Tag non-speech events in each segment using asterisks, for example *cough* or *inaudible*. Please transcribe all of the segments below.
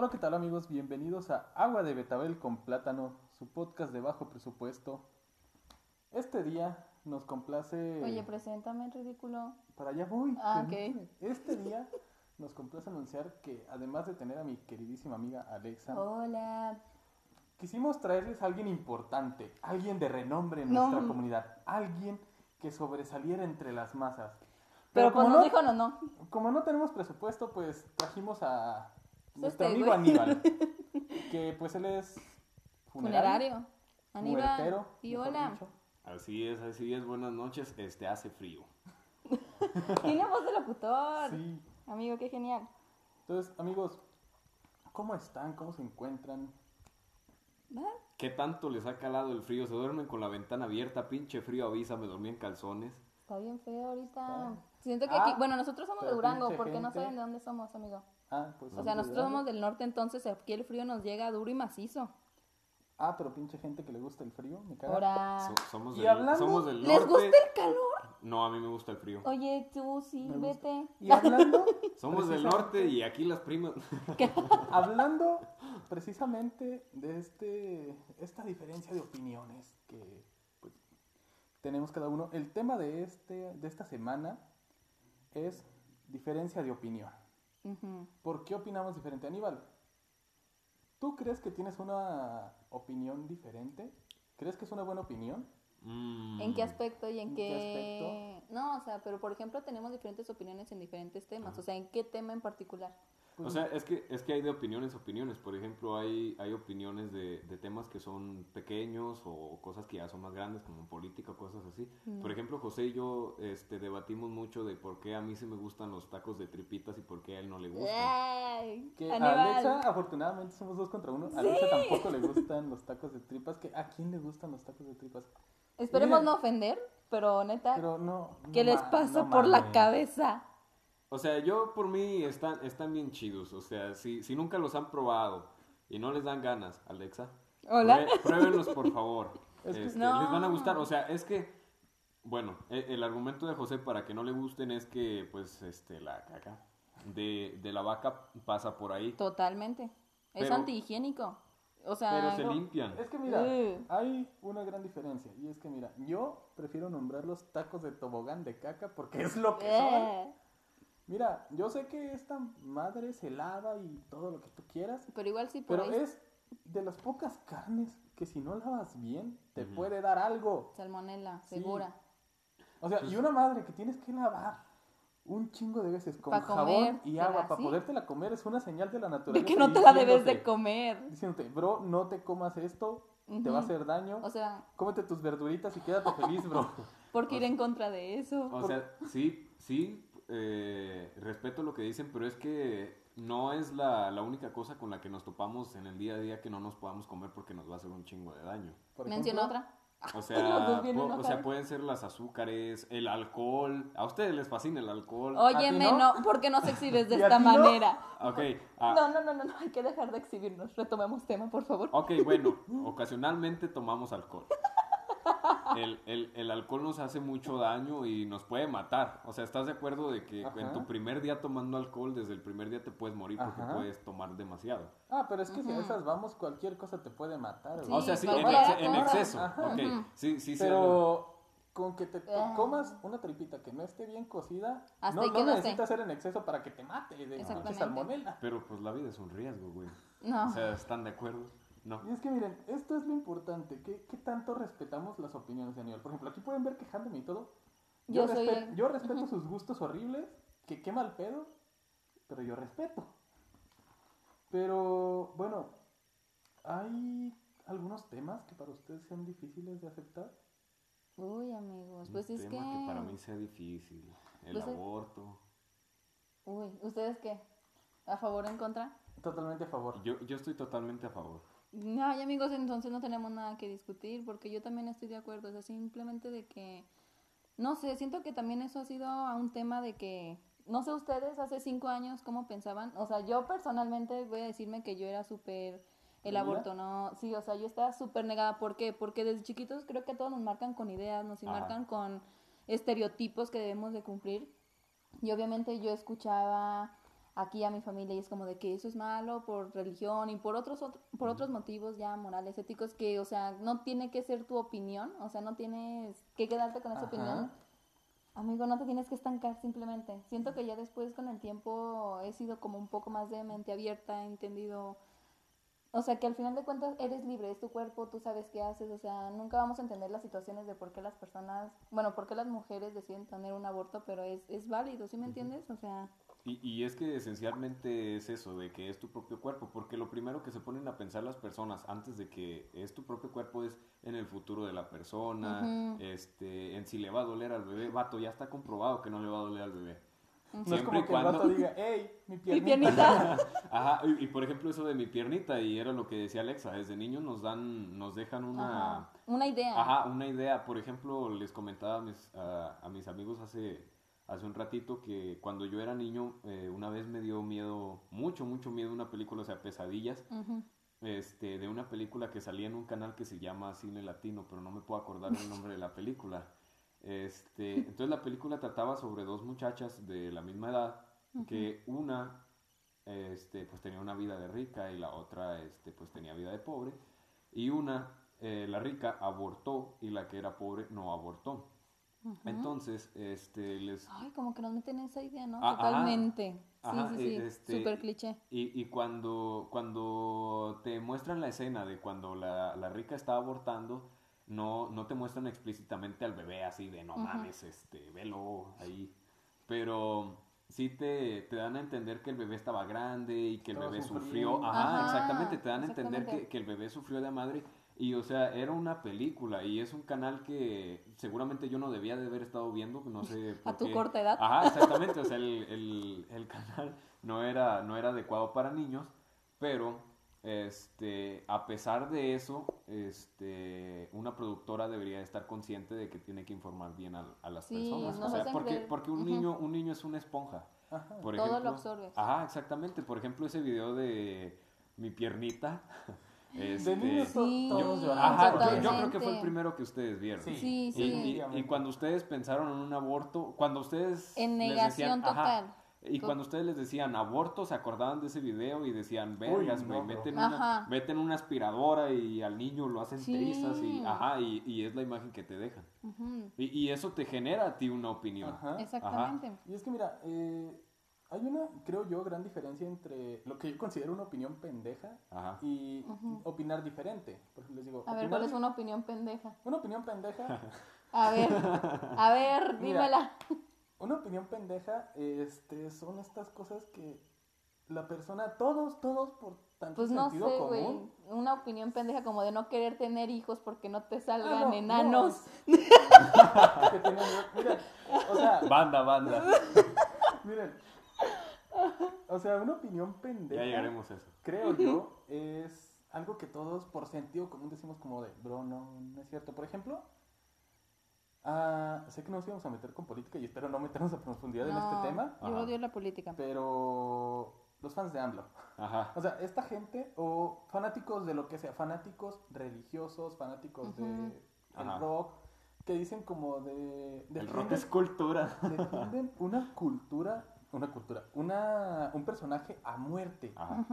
Hola, ¿qué tal amigos? Bienvenidos a Agua de Betabel con Plátano, su podcast de bajo presupuesto. Este día nos complace... Oye, preséntame, ridículo. Para allá voy. Ah, permíteme. Este día nos complace anunciar que además de tener a mi queridísima amiga Alexa, Hola. quisimos traerles a alguien importante, alguien de renombre en No. nuestra comunidad, alguien que sobresaliera entre las masas. Pero, pues como no- dijo no, no. Como no tenemos presupuesto, pues trajimos a nuestro amigo güey. Aníbal, *laughs* que pues él es funerario, Funerario. Aníbal. Y hola. dicho. Así es, así es. Buenas noches. Este hace frío. *laughs* Tiene voz de locutor. Sí. Amigo, qué genial. Entonces, amigos, ¿cómo están? ¿Cómo se encuentran? ¿Qué tanto les ha calado el frío? Se duermen con la ventana abierta, pinche frío avisa, me dormí en calzones. Está bien feo ahorita. Ah. Siento que Ah, aquí, bueno, nosotros somos de Durango, porque no saben de dónde somos, amigo. Ah, pues O sea, nosotros somos del norte, entonces aquí el frío nos llega duro y macizo. Ah, pero pinche gente que le gusta el frío, me caga. Ahora. So- somos, Y del, hablando- somos del ¿Les norte. gusta el calor? No, a mí me gusta el frío. Oye, tú sí, Me gusta. vete. Y hablando, *laughs* Somos del norte y aquí las primas. *laughs* hablando precisamente de este, esta diferencia de opiniones que pues, tenemos cada uno, el tema de, este, de esta semana es diferencia de opinión. ¿Por qué opinamos diferente, Aníbal? ¿Tú crees que tienes una opinión diferente? ¿Crees que es una buena opinión? Mm. ¿En qué aspecto y en ¿En qué...? qué No, pero por ejemplo tenemos diferentes opiniones en diferentes temas. O sea, ¿en qué tema en particular? O sea, es que, es que hay de opiniones opiniones. Por ejemplo, hay, hay opiniones de, de temas que son pequeños o cosas que ya son más grandes, como política o cosas así. Por ejemplo, José y yo este, debatimos mucho de por qué a mí sí me gustan los tacos de tripitas y por qué a él no le gustan. Que a. Alexa, afortunadamente, somos dos contra uno. A Alexa tampoco le gustan los tacos de tripas. que ¿A quién le gustan los tacos de tripas? Esperemos no ofender, pero neta, Pero no. ¿qué no les ma- pasa no por la cabeza? O sea, yo por mí están, están bien chidos. O sea, si, si nunca los han probado y no les dan ganas, Alexa, Hola. pruébenlos por favor. *laughs* Es que- Este, No. Les van a gustar. O sea, es que, bueno, e- el, argumento de José para que no le gusten es que, pues, este, la caca de, de la vaca pasa por ahí. Totalmente. Es antihigiénico. O sea, Pero se No, limpian. Es que mira, Ugh. hay una gran diferencia. Y es que mira, yo prefiero nombrar los tacos de tobogán de caca porque es lo que son. eh, Mira, yo sé que esta madre se lava y todo lo que tú quieras. pero igual sí por Pero ahí es de las pocas carnes que si no lavas bien, te puede dar algo. salmonela, Sí. segura. O sea, y una madre que tienes que lavar un chingo de veces con Pa' jabón y agua para podértela comer es una señal de la De naturaleza. que no te la debes de diciéndote- comer. Diciéndote, bro, no te comas esto, te va a hacer daño. O sea, Cómete tus verduritas y quédate feliz, bro. *laughs* ¿por qué ir en contra de eso? O sea, sí, sí, eh, respeto lo que dicen, pero es que no es la, la única cosa con la que nos topamos en el día a día que no nos podamos comer porque nos va a hacer un chingo de daño. Menciona otra. *laughs* O sea, po- o sea, pueden ser las azúcares, el alcohol. A ustedes les fascina el alcohol. Óyeme, ¿A ti no? no? ¿por qué nos exhibes de *laughs* ¿Y a esta ti no? manera? Ok, ah, No, no, no, no, no, hay que dejar de exhibirnos. Retomemos tema, por favor. ok, bueno, ocasionalmente tomamos alcohol. *laughs* El, el, el alcohol nos hace mucho daño y nos puede matar. O sea, ¿estás de acuerdo de que Ajá. en tu primer día tomando alcohol, desde el primer día te puedes morir porque Ajá. puedes tomar demasiado? Ah, pero es que si a esas vamos, cualquier cosa te puede matar. Sí, o sea, sí, en, exceso. Ajá. Ok, Ujú. sí, sí, sí. Pero con que te Ah. comas una tripita que no esté bien cocida, Hasta no, no que no esté. necesita ser en exceso para que te mate de salmonela. Pero pues la vida es un riesgo, güey. No. O sea, ¿están de acuerdo? No. Y es que miren, esto es lo importante, ¿qué, qué tanto respetamos las opiniones de Aníbal? Por ejemplo, aquí pueden ver quejándome y todo. Yo, Yo soy respe- el- yo respeto sus gustos horribles, que qué mal pedo, pero yo respeto. Pero bueno, hay algunos temas que para ustedes sean difíciles de aceptar. Uy, amigos, pues un es que... tema que para mí sea difícil. El Pues es- aborto. Uy, ¿ustedes qué? ¿A favor o en contra? Totalmente a favor. Yo, yo estoy totalmente a favor. Ay, amigos, entonces no tenemos nada que discutir porque yo también estoy de acuerdo. O sea, simplemente de que, no sé, siento que también eso ha sido a un tema de que, no sé ustedes, hace cinco años, ¿cómo pensaban? O sea, yo personalmente voy a decirme que yo era súper el aborto, ¿no? Sí, o sea, yo estaba súper negada. ¿Por qué? Porque desde chiquitos creo que a todos nos marcan con ideas, nos Ajá. marcan con estereotipos que debemos de cumplir. Y obviamente yo escuchaba aquí a mi familia y es como de que eso es malo por religión y por otros ot- por otros motivos ya morales, éticos que, o sea, no tiene que ser tu opinión, o sea, no tienes que quedarte con esa Ajá. opinión. Amigo, no te tienes que estancar simplemente. Siento que ya después con el tiempo he sido como un poco más de mente abierta, he entendido o sea, que al final de cuentas eres libre, es tu cuerpo, tú sabes qué haces, o sea, nunca vamos a entender las situaciones de por qué las personas, bueno, por qué las mujeres deciden tener un aborto, pero es, es válido, ¿sí me entiendes? O sea, Y, y es que esencialmente es eso, de que es tu propio cuerpo, porque lo primero que se ponen a pensar las personas antes de que es tu propio cuerpo es en el futuro de la persona, este, en si le va a doler al bebé. Vato, ya está comprobado que no le va a doler al bebé. No es Siempre como el cuando- vato diga, hey, mi mi piernita. piernita. *laughs* Ajá, y, y por ejemplo eso de mi piernita, y era lo que decía Alexa, desde niños nos dan, nos dejan una... Ajá. Una idea. Ajá, una idea. Por ejemplo, les comentaba a mis, a, a mis amigos hace, hace un ratito que cuando yo era niño, eh, una vez me dio miedo, mucho, mucho miedo una película, o sea, pesadillas, este, de una película que salía en un canal que se llama Cine Latino, pero no me puedo acordar el nombre de la película. Este, *laughs* entonces la película trataba sobre dos muchachas de la misma edad, que una este, pues tenía una vida de rica y la otra este, pues tenía vida de pobre. Y una, eh, la rica, abortó y la que era pobre no abortó. Entonces, este, les... Ay, como que nos meten esa idea, ¿no? Ah. Totalmente. Sí, Ajá, sí, sí. eh, este, Súper cliché. Y, y cuando, cuando te muestran la escena de cuando la, la rica está abortando, no, no te muestran explícitamente al bebé así de no Ujú. mames, este, velo ahí. Pero sí te, te dan a entender que el bebé estaba grande y que el Estaba bebé sufrió. Ajá, Ajá, exactamente, te dan a entender que, que el bebé sufrió de madre. Y o sea, era una película y es un canal que seguramente yo no debía de haber estado viendo, no sé *laughs* por A tu qué. corta edad. Ajá, exactamente, o sea, *laughs* el, el, el canal no era, no era adecuado para niños, pero este, a pesar de eso, este, una productora debería estar consciente de que tiene que informar bien a, a las Sí, personas. nos O sea, hacen porque, creer- porque un niño, un niño es una esponja. Ajá. Por Todo lo ejemplo, absorbes. Ajá, exactamente. Por ejemplo, ese video de mi piernita. *laughs* De este, niños to- Sí. todos yo, ajá, yo- creo que fue el primero que ustedes vieron. Sí. Sí, Y- sí. Y, y cuando ustedes pensaron en un aborto, cuando ustedes... En les negación decían, ajá, total. y To- cuando ustedes les decían aborto, se acordaban de ese video y decían, vergas, no, güey, bro". meten, una, Ajá. meten una aspiradora y al niño lo hacen Sí. trizas y, ajá, y, y es la imagen que te dejan. Ujú. Y, y eso te genera a ti una opinión. Ajá. Exactamente. Y es que mira, eh, hay una, creo yo, gran diferencia entre lo que yo considero una opinión pendeja Ajá. y opinar diferente. Por ejemplo, les digo, A ver, opinar ¿cuál es di- una opinión pendeja? una opinión pendeja? *laughs* A ver, a ver, *laughs* Mira. dímela. Una opinión pendeja este, son estas cosas que la persona, todos, todos por tanto Pues no sé, sentido güey. común. Una opinión pendeja como de no querer tener hijos porque no te Ah, salgan no, enanos. no, es- *laughs* que tienen- miren, o sea, Banda, banda. miren, o sea, una opinión pendeja. ya llegaremos a eso. creo yo, es algo que todos por sentido común decimos como de, bro, no, no es cierto. Por ejemplo, ah, sé que nos íbamos a meter con política y espero no meternos a profundidad en No, este tema, Yo Ajá. odio la política. pero los fans de AMLO. Ajá. O sea, esta gente o fanáticos de lo que sea, fanáticos religiosos, fanáticos de el rock, que dicen como de... El rock defienden- es cultura. defienden una cultura, una cultura, una, un personaje a muerte. Ajá.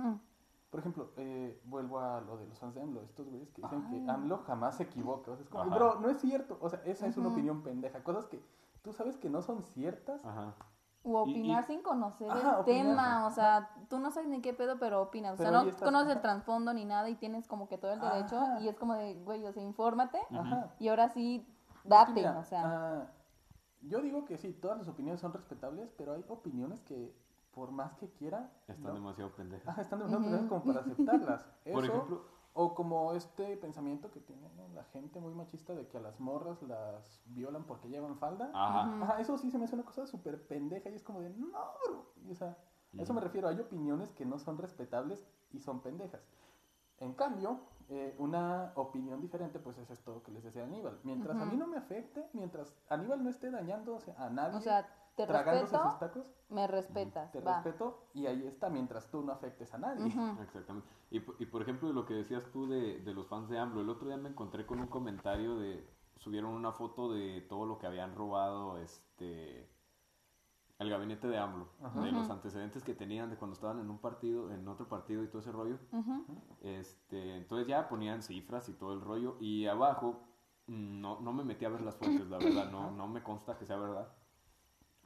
Por ejemplo, eh, vuelvo a lo de los fans de AMLO, estos güeyes que dicen Ay. que AMLO jamás se equivoca. O sea, es como, Ajá. bro, no es cierto. O sea, esa es una opinión pendeja. Cosas que tú sabes que no son ciertas. Ajá. O Y- opinar y- sin conocer el opinar. tema, o sea, tú no sabes ni qué pedo, pero opinas, o sea, Pero no estás- conoces el trasfondo ni nada y tienes como que todo el derecho Ajá. y es como de, güey, o sea, infórmate Ajá. y ahora sí, Es que date, mira, o sea, ah, yo digo que sí, todas las opiniones son respetables, pero hay opiniones que, por más que quiera, Están ¿no? demasiado pendejas. Están demasiado pendejas como para aceptarlas. *laughs* Por Eso, ejemplo, O como este pensamiento que tiene ¿no? la gente muy machista de que a las morras las violan porque llevan falda. ajá. Eso sí se me hace una cosa súper pendeja y es como de, no, bro. Y, o sea, a eso me refiero. Hay opiniones que no son respetables y son pendejas. En cambio, eh, una opinión diferente, pues es esto que les decía Aníbal. Mientras a mí no me afecte, mientras Aníbal no esté dañándose a nadie, o sea, te tragándose respeto, sus tacos, me respetas, te va. respeto y ahí está, mientras tú no afectes a nadie. Exactamente. Y, por- y por ejemplo, lo que decías tú de, de los fans de AMLO, el otro día me encontré con un comentario de, subieron una foto de todo lo que habían robado, este, el gabinete de AMLO, Ajá. de los antecedentes que tenían de cuando estaban en un partido, en otro partido y todo ese rollo. Este, entonces ya ponían cifras y todo el rollo. Y abajo, mm, no, no me metí a ver las fuentes, la verdad, no, no me consta que sea verdad.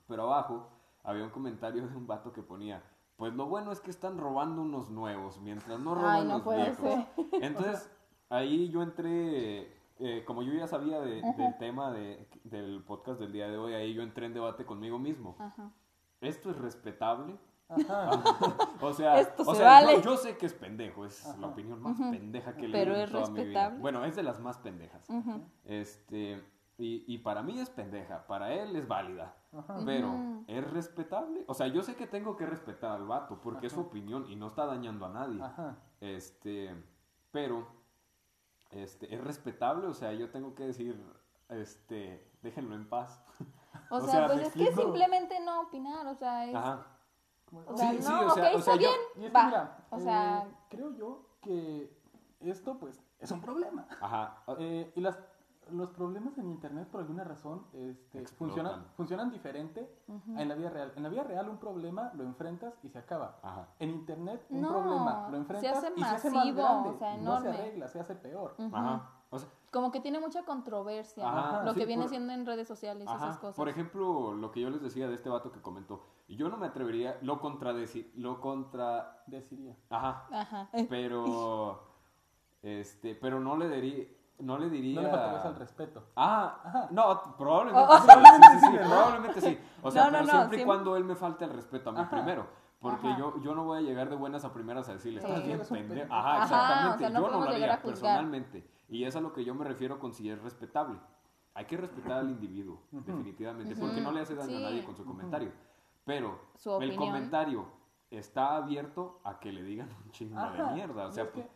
Pero abajo había un comentario de un vato que ponía, pues lo bueno es que están robando unos nuevos, mientras no roban Ay, no los puede viejos. ser. Entonces, ahí yo entré, eh, como yo ya sabía de- del tema de- del podcast del día de hoy, ahí yo entré en debate conmigo mismo. Ajá. ¿Esto es respetable? Ajá. *laughs* O sea, Esto o se sea, vale. yo, sé que es pendejo, es la opinión más pendeja que he Pero leído en es toda mi vida. respetable. Bueno, es de las más pendejas. Este, y, y para mí es pendeja, para él es válida. Ajá. Pero. ¿es respetable? O sea, yo sé que tengo que respetar al vato porque es su opinión y no está dañando a nadie. Ajá. Este, pero, este, ¿es respetable? O sea, yo tengo que decir, este, déjenlo en paz. O, *laughs* O sea, sea, pues es que simplemente no opinar, o sea, es... Ajá. O sea, Sí, no, sí, o sea- ok, o está sea, bien, Y es que va. mira, o eh, sea, creo yo que esto pues es un problema. Ajá. Eh, y las, los problemas en internet por alguna razón este, funcionan, funcionan diferente en la vida real. En la vida real un problema lo enfrentas y se acaba. Ajá. En internet un No, problema lo se enfrentas hace y se hace más masivo, grande. o sea, No se enorme. arregla, se hace peor. Ajá. O sea, como que tiene mucha controversia, Ajá, lo sí, que viene por- siendo en redes sociales y Ajá, esas cosas. Por ejemplo, lo que yo les decía de este vato que comentó, yo no me atrevería, lo contradecir, lo contra, Deciría. ajá, Ajá. pero, este, pero no le diría, no le diría, No le faltarías al respeto. ah, no, probablemente, Oh, sí, sí, sí, sí, *laughs* ¿no? probablemente sí, o sea, No, no, pero no, siempre y cuando él me falte el respeto a mí Ajá. primero. Porque Ajá. yo, yo no voy a llegar de buenas a primeras a decirle, Sí. estás bien pendejo. Ajá, Ajá, exactamente. o sea, no yo no lo haría personalmente. Y es a lo que yo me refiero con si es respetable. Hay que respetar al individuo, definitivamente, porque no le hace daño sí. a nadie con su comentario. Pero Su el comentario está abierto a que le digan un chingo Ajá. de mierda. O sea, es que- bueno,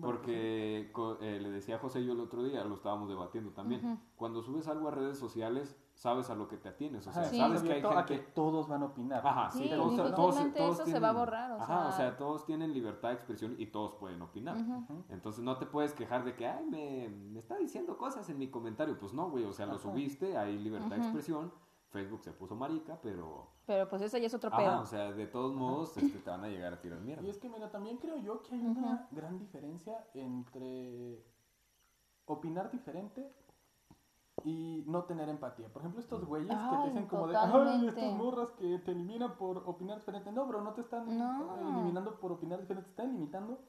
porque co- eh, le decía a José yo el otro día, lo estábamos debatiendo también. Cuando subes algo a redes sociales, sabes a lo que te atienes. O sea, Sí. sabes que hay abierto a gente. que todos van a opinar. Ajá, Sí, sí, todos, todos- difícilmente todos eso se va a borrar, o ajá, o sea- todos tienen libertad de expresión y todos pueden opinar. Ujú. Entonces no te puedes quejar de que, ay, me, me está diciendo cosas en mi comentario. Pues no, güey, o sea, lo subiste, hay libertad de expresión. Facebook se puso marica, pero... Pero pues ese ya es otro Ajá, pedo. o sea, de todos modos este, te van a llegar a tirar mierda. Y es que, mira, también creo yo que hay una gran diferencia entre opinar diferente y no tener empatía. Por ejemplo, estos güeyes que te dicen como de, ay, totalmente. estas morras que te eliminan por opinar diferente. No, bro, no te están No. eh, eliminando por opinar diferente, te están limitando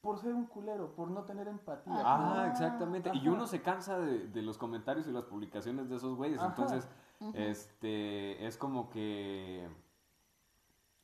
por ser un culero, por no tener empatía. Ah, exactamente. Y uno se cansa de, de los comentarios y las publicaciones de esos güeyes. Ajá. Entonces, este, es como que,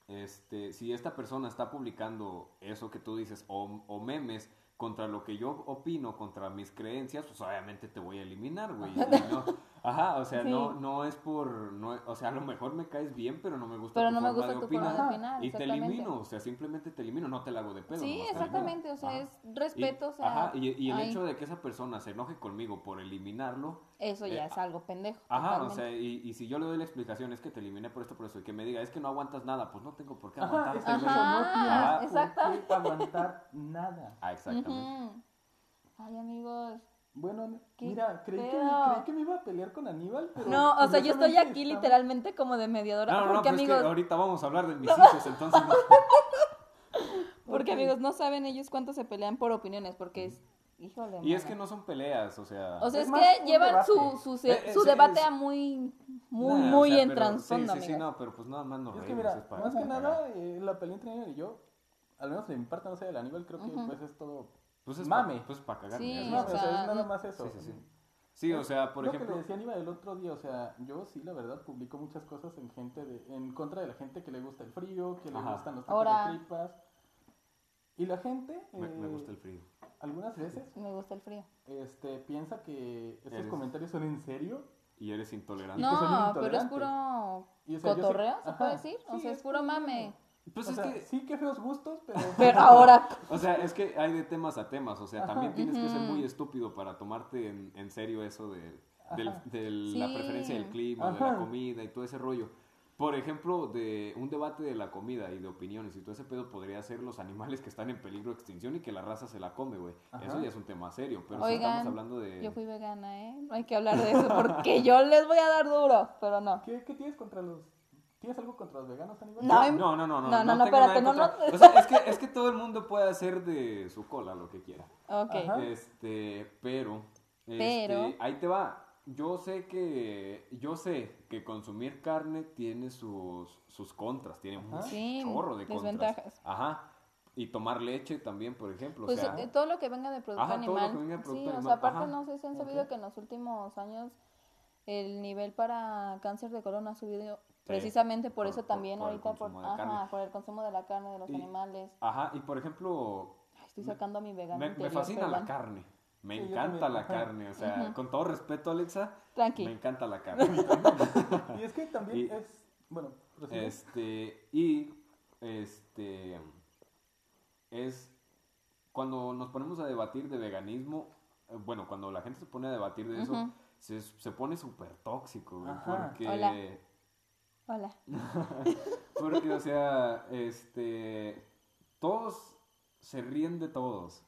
este, si esta persona está publicando eso que tú dices, o, o memes contra lo que yo opino, contra mis creencias, pues obviamente te voy a eliminar, güey. No- ajá, o sea, Sí. no, no es por, no, o sea, a lo mejor me caes bien, pero no me gusta Pero tu no me forma gusta de tu opinar. forma de opinar, Y te elimino, o sea, simplemente te elimino, no te la hago de pedo. Sí, exactamente, o sea, Ajá. es respeto, Y- o sea, ajá, y, y el ahí. hecho de que esa persona se enoje conmigo por eliminarlo, eso ya eh, es algo pendejo. ajá, o sea, y, y si yo le doy la explicación es que te eliminé por esto, por eso, y que me diga, es que no aguantas nada, pues no tengo por qué aguantar. es que eso, Ajá, no tienes por qué aguantar nada. Ah, exactamente. Ay, amigos. Bueno, ¿Qué mira, creí que, creí que me iba a pelear con Aníbal, pero... No, o sea, yo estoy aquí estaba- literalmente como de mediadora. No, no, no, porque pero es que amigos, ahorita vamos a hablar de mis hijos, entonces no. *laughs* porque amigos no saben ellos cuánto se pelean por opiniones, porque es, híjole. Y es que no son peleas, o sea... O sea, Es que llevan debate. su, su, se- Eh, su es- debate es- a muy, muy, Nah, muy o sea, en trasfondo, Sí, sí, sí, amigos. no, pero pues nada más nos Es que reímos, mira, es para- más que nada, eh, la pelea entre Aníbal y yo, al menos de mi parte, no sé, del Aníbal, creo que pues es todo... Pues es mame. Pa, pues para cagar. Sí. No, o o sea, es nada más eso. Sí, sí, sí. Sí, o sea, por lo que ejemplo... le decía Aníbal el otro día, o sea, yo sí, la verdad, publico muchas cosas en gente de, en contra de la gente que le gusta el frío, que le Ajá. gustan los tacos de tripas. Y la gente, Me, me eh, gusta el frío. algunas veces, Me gusta el frío. este, piensa que estos Eres- comentarios son en serio. Y eres intolerante. que soy un No, pero es puro Y, o sea, cotorreo, ¿se ajá, puede decir? O sí, sea, es puro mame. Pues o es sea, que... sí, qué feos gustos, pero... *laughs* Pero ahora, *laughs* O sea, es que hay de temas a temas, o sea, Ajá. también tienes que ser muy estúpido para tomarte en, en serio eso de, Ajá. de la Sí. preferencia del clima, de la Ajá. comida y todo ese rollo. Por ejemplo, de un debate de la comida y de opiniones y todo ese pedo podría ser los animales que están en peligro de extinción y que la raza se la come, güey. Ajá. Eso ya es un tema serio, pero si Oigan, estamos hablando de... yo fui vegana, ¿eh? No hay que hablar de eso porque *laughs* yo les voy a dar duro, pero no. ¿Qué, qué tienes contra los ¿Tienes algo contra los veganos, Aníbal? No, No, no, no, no. No, no, no, espérate, no, no. O sea, es que, es que todo el mundo puede hacer de su cola lo que quiera. Ok. Ajá. Este, pero, Pero. este, ahí te va. Yo sé que, yo sé que consumir carne tiene sus, sus contras, tiene un Sí, chorro de contras. desventajas. Ajá. Y tomar leche también, por ejemplo. Pues o sea, eh, todo lo que venga de producto Ajá, todo lo animal. que venga de producto sí, o animal, sea, aparte ajá. no sé si han sabido Ok. que en los últimos años el nivel para cáncer de colon ha subido precisamente por, por- eso por- también por ahorita por, ajá, el consumo de la carne de los Y- animales. Ajá, y por ejemplo, Ay, estoy sacando a mi vegano me, me fascina la carne. Me Sí, encanta la carne. O sea, con todo respeto, Alexa, Tranqui. me encanta la carne. *laughs* Y es que también Y- es. Bueno. Este, y este es cuando nos ponemos a debatir de veganismo, eh, bueno, cuando la gente se pone a debatir de eso, se, se pone súper tóxico, Ajá. porque, Hola. Hola. *laughs* porque, o sea, este, todos se ríen de todos,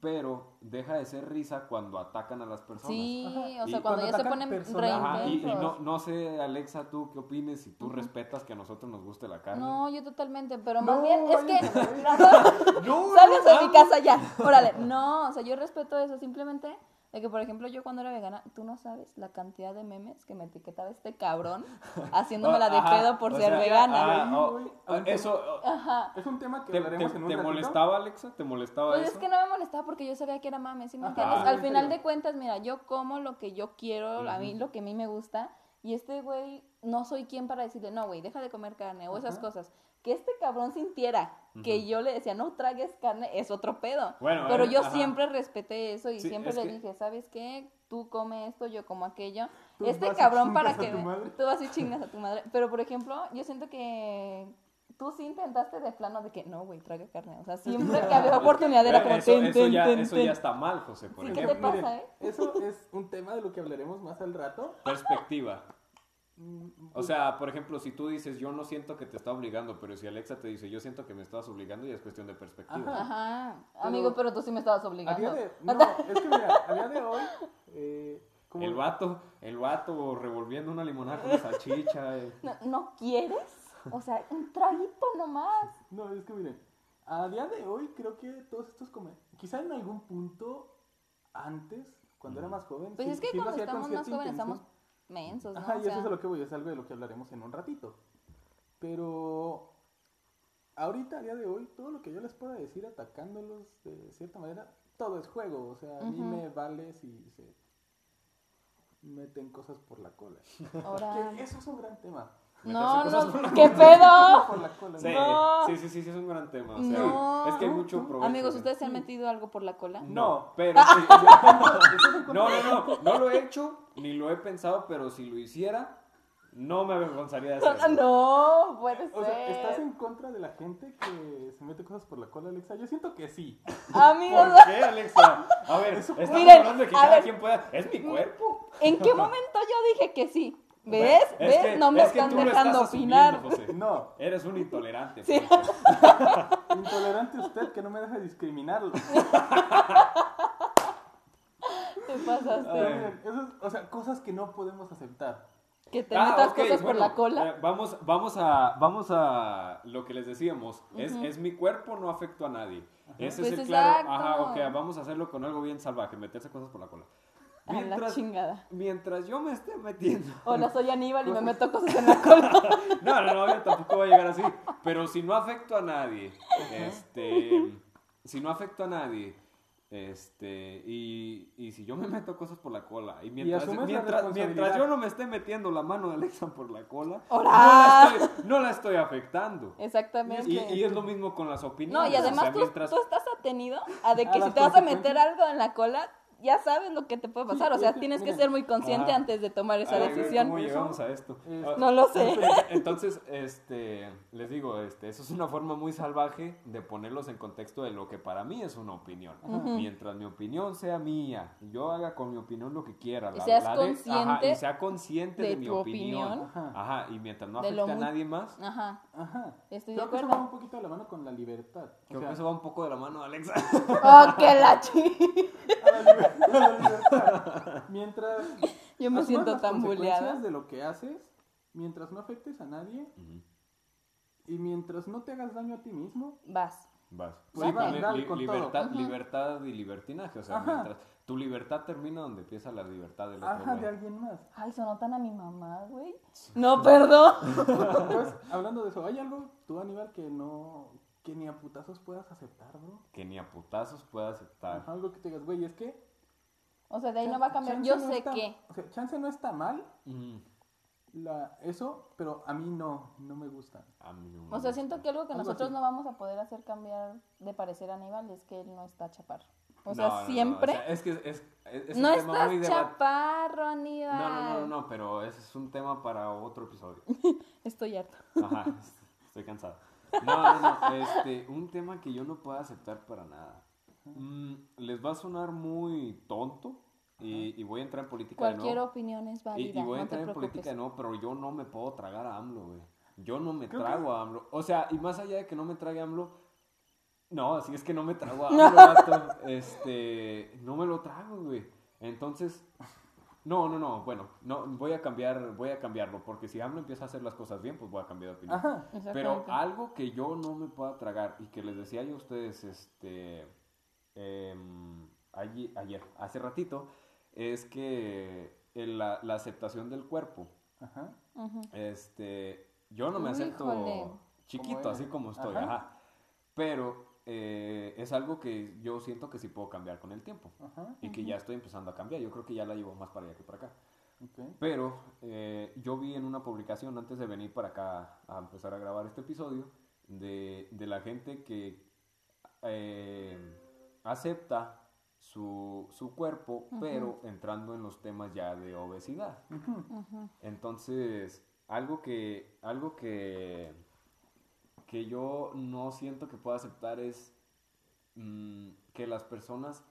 pero deja de ser risa cuando atacan a las personas. Sí, Ajá. o Y sea, cuando cuando ya se ponen. Ajá, y, y no, no sé, Alexa, tú qué opines, si tú respetas que a nosotros nos guste la carne. No, yo totalmente, pero No, más bien es que *laughs* *laughs* a no, sales de mi casa ya. Órale, no, o sea, yo respeto eso, simplemente de que por ejemplo yo cuando era vegana, tú no sabes la cantidad de memes que me etiquetaba este cabrón *laughs* haciéndomela de Ajá, pedo por ser sea, vegana. ah, oh, Güey, ah, eso, Ajá. Es un tema que ¿Te, hablaremos te- en un te ratito. molestaba, Alexa? ¿Te molestaba Pues eso? es que no me molestaba porque yo sabía que era mame, ¿sí me Ajá, entiendes? sí, Al final de cuentas, mira, yo como lo que yo quiero, a mí lo que a mí me gusta, y este güey, no soy quien para decirle, no, güey, deja de comer carne o esas Ajá. cosas. Que este cabrón sintiera que yo le decía, no tragues carne, es otro pedo. Bueno, Pero eh, yo ajá. siempre respeté eso y Sí, siempre es le que- dije, ¿sabes qué? Tú come esto, yo como aquello. Tú este vas y cabrón para que... Tú así *laughs* chingas a tu madre. Pero, por ejemplo, yo siento que tú sí intentaste de plano de que no, güey, traga carne. O sea, siempre que había oportunidad era como eso, ten, eso ten, ya, ten, eso ten. ya está mal, José, por Sí, ¿qué te pasa, eh? Eso es un tema de lo que hablaremos más al rato. Perspectiva. O sea, por ejemplo, si tú dices, yo no siento que te está obligando, pero si Alexa te dice, yo siento que me estás obligando, ya es cuestión de perspectiva. Ajá. Ajá. Amigo, pero tú sí me estabas A obligando. día de, no, es que mira, a día de hoy, eh, como, El vato, el vato revolviendo una limonada con salchicha. eh. ¿No, no quieres? O sea, un traguito nomás. no, es que miren, a día de hoy creo que todos estos comen, quizá en algún punto antes, cuando era más joven, Pues sí- es que sí cuando estamos más jóvenes estamos mensos, ¿no? Ajá, O y eso es a lo que voy, es algo de lo que hablaremos en un ratito. Pero ahorita, a día de hoy, todo lo que yo les pueda decir atacándolos de cierta manera, todo es juego. O sea, a mí me vale si se meten cosas por la cola. ahora... Que eso es un gran tema. No, no, ¿qué pedo? Sí, No. sí, sí, sí, sí, es un gran tema. O sea, No. es que hay mucho provecho. Amigos, de- ¿ustedes se han metido algo por la cola? No, pero sí, *laughs* *laughs* no, no, no, no lo he hecho ni lo he pensado, pero si lo hiciera, no me avergonzaría de hacerlo. No, puede O sea, ¿estás ser. en contra de la gente que se mete cosas por la cola, Alexa? Yo siento que sí. Amigos, ¿Por qué, Alexa? A ver, estamos Miren, hablando de que a cada ver. quien pueda. Es mi cuerpo. ¿en qué momento yo dije que sí? ¿Ves? Es ¿Ves? que- no me es que están dejando estás opinar. No, Eres un intolerante. Sí. pues. *laughs* intolerante usted que no me deja discriminarlo. Te pasaste. Miren, eso es- o sea, cosas que no podemos aceptar. Que te Ah, metas ok, cosas por bueno, la cola. eh, vamos, vamos, a, vamos a lo que les decíamos. es, es mi cuerpo, no afecto a nadie. Ese Pues es el claro. exacto. Ajá, ok, vamos a hacerlo con algo bien salvaje, meterse cosas por la cola. A la Mientras, chingada. mientras yo me esté metiendo. Hola, soy Aníbal y me meto cosas en la cola. *laughs* No, no, no, yo tampoco voy a llegar así. Pero si no afecto a nadie, este. Si no afecto a nadie, este. Y, y si yo me meto cosas por la cola, y mientras, mientras, mientras yo no me esté metiendo la mano de Alexa por la cola, no la estoy, no la estoy afectando. Exactamente. Y, y es lo mismo con las opiniones. No, y además o sea, tú, mientras- tú estás atenido a de *laughs* A que si te vas a meter algo en la cola, ya sabes lo que te puede pasar. o sea, que, *laughs* tienes que ser muy consciente ajá. antes de tomar esa Ay, decisión. ¿Cómo llegamos a esto? Es- Ah, No lo sé. *laughs* Entonces, este, les digo, este, eso es una forma muy salvaje de ponerlos en contexto de lo que para mí es una opinión. Mientras mi opinión sea mía, y yo haga con mi opinión lo que quiera. Y seas consciente ajá, y sea consciente de, de mi tu opinión. opinión. Ajá. Ajá, y mientras no De afecte a nadie más, Ajá. Ajá. Estoy de Creo que eso acuerdo. va un poquito de la mano con la libertad. O creo sea, que eso va un poco de la mano de Alexa. ¡Oh, que la chi! *laughs* la *laughs* libertad. Mientras Yo me siento las tan buleada. de lo que haces, mientras no afectes a nadie Ujú. y mientras no te hagas daño a ti mismo, Vas. Vas. Pues Sí, vas, li- con todo. libertad, Ujú. libertad y libertinaje. O sea, Ajá. mientras tu libertad termina donde empieza la libertad del otro. ajá, güey. de alguien más. Ay, sonó tan a mi mamá, güey. No, perdón. *laughs* Pues, hablando de eso, ¿hay algo, tú, Aníbal, que no, que ni a putazos puedas aceptar, bro? Que ni a putazos pueda aceptar. Ajá, algo que te digas, güey, es que... O sea, de ahí no va a cambiar. chance Yo no sé está- que. O sea, chance no está mal, Mm, la, eso, pero a mí no, no me gusta. a mí no me O sea, gusta. siento que algo que Algo nosotros así. no vamos a poder hacer cambiar de parecer a Aníbal es que él no está chaparro. O No, sea, no, no, siempre. o sea, es que es, es, es no un tema estás muy chaparro, Aníbal. No, no, no, no, no, pero ese es un tema para otro episodio. *laughs* Estoy harto. Ajá, *laughs* estoy cansado. No, no, no, este, un tema que yo no puedo aceptar para nada. Mm, les va a sonar muy tonto y, y voy a entrar en política de Cualquier nuevo. opinión es válida. y voy a no entrar en política de nuevo, pero yo no me puedo tragar a AMLO, güey. Yo no me Creo trago a AMLO. O sea, y más allá de que no me trague a AMLO, no, así es que no me trago a *laughs* AMLO. Este, no me lo trago, güey. Entonces, no, no, no, bueno, no, voy a cambiar, voy a cambiarlo, porque si AMLO empieza a hacer las cosas bien, pues voy a cambiar de opinión. Ajá. Pero algo que yo no me pueda tragar y que les decía yo a ustedes este em, allí- ayer, hace ratito, es que el- la, la aceptación del cuerpo. Ajá. Este, yo no me acepto Híjole. chiquito, Como así como estoy, Ajá. ajá. Pero eh, es algo que yo siento que sí puedo cambiar con el tiempo Ajá. y que ya estoy empezando a cambiar. Yo creo que ya la llevo más para allá que para acá. Pero eh, yo vi en una publicación antes de venir para acá a empezar a grabar este episodio de, de la gente que eh, acepta su, su cuerpo, pero entrando en los temas ya de obesidad. Entonces, algo que, algo que, que yo no siento que pueda aceptar es mm, que las personas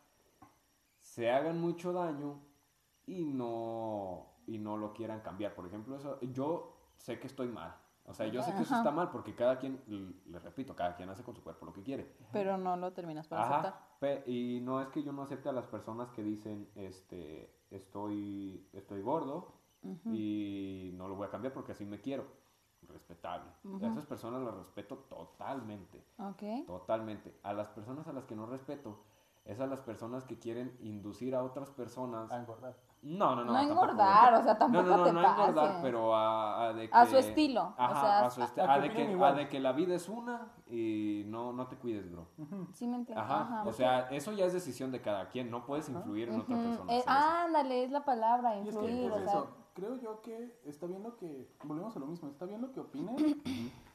se hagan mucho daño y no, y no lo quieran cambiar. Por ejemplo, eso, yo sé que estoy mal. O sea, yo sé que eso está mal porque cada quien, le repito, cada quien hace con su cuerpo lo que quiere. Pero no lo terminas por Ajá, aceptar. y no es que yo no acepte a las personas que dicen, este, estoy, estoy gordo y no lo voy a cambiar porque así me quiero. Respetable. A esas personas las respeto totalmente, Ok. totalmente. A las personas a las que no respeto es a las personas que quieren inducir a otras personas. A engordar. No, no, no. No engordar, o sea, tampoco no, no, no, te no engordar, pases. pero a, a de que... A su estilo, o Ajá, sea, a su esti- a de que, a de que la vida es una y no, no te cuides, bro. Sí me entiendes. Ajá, Ajá. o sea, eso ya es decisión de cada quien, no puedes influir en otra persona. Eh, ándale, es la palabra, Y es que influir. es o sea, eso. Creo yo que está bien lo que. Volvemos a lo mismo. Está bien lo que opines.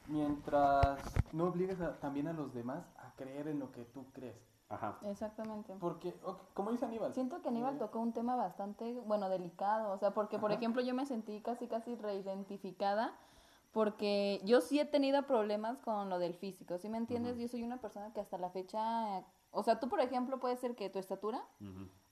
mientras no obligues a- también a los demás a creer en lo que tú crees. Ajá. Exactamente. Porque, ok, como dice Aníbal. Siento que Aníbal eh, tocó un tema bastante, bueno, delicado, o sea, porque, por ejemplo, yo me sentí casi, casi reidentificada, porque yo sí he tenido problemas con lo del físico, ¿sí me entiendes? Yo soy una persona que hasta la fecha, o sea, tú, por ejemplo, puede ser que tu estatura,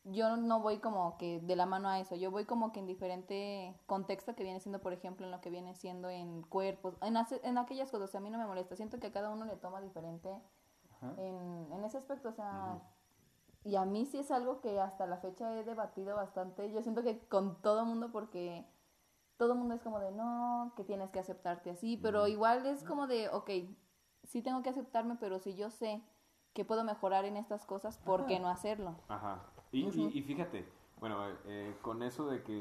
yo no voy como que de la mano a eso, yo voy como que en diferente contexto que viene siendo, por ejemplo, en lo que viene siendo en cuerpos, en, hace- en aquellas cosas, o sea, a mí no me molesta, siento que a cada uno le toma diferente. En, en ese aspecto, o sea, y a mí sí es algo que hasta la fecha he debatido bastante, yo siento que con todo mundo porque todo mundo es como de no, que tienes que aceptarte así, pero igual es como de, ok, sí tengo que aceptarme, pero si yo sé que puedo mejorar en estas cosas, ¿por qué no hacerlo? Ajá. Y, y- y fíjate, bueno, eh, con eso de que,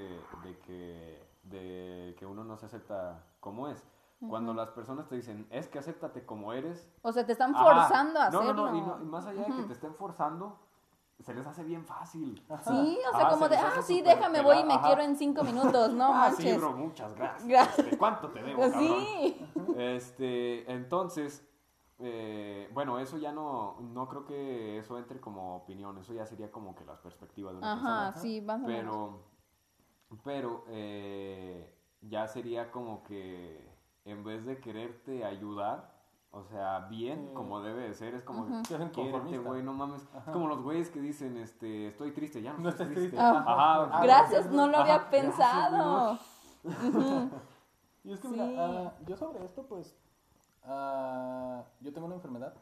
de que, de que uno no se acepta como es, cuando las personas te dicen, es que acéptate como eres, O sea, te están Ajá. forzando a hacerlo. No, no, y, no- y más allá de que te estén forzando, se les hace bien fácil. Sí, o sea, Ajá, como se de, ah, sí, déjame, voy y me ajá. quiero en cinco minutos, no *laughs* ah, manches. sí, bro, muchas gracias. Gracias. Este, ¿Cuánto te debo, cabrón? sí. Este, entonces, eh, bueno, eso ya no, no creo que eso entre como opinión, eso ya sería como que las perspectivas de una Ajá, persona. sí, más. Pero, pero eh, ya sería como que en vez de quererte ayudar, o sea, bien, Sí. como debe de ser, es como, quiérete, conformistas. güey, no mames. Es como los güeyes que dicen, este, estoy triste, ya no, No estoy triste. triste. Ah. Ajá, Ah, Gracias, no lo Ajá, había gracias, pensado. *laughs* Y es que, Sí. mira, ah, yo sobre esto, pues. ah, yo tengo una enfermedad.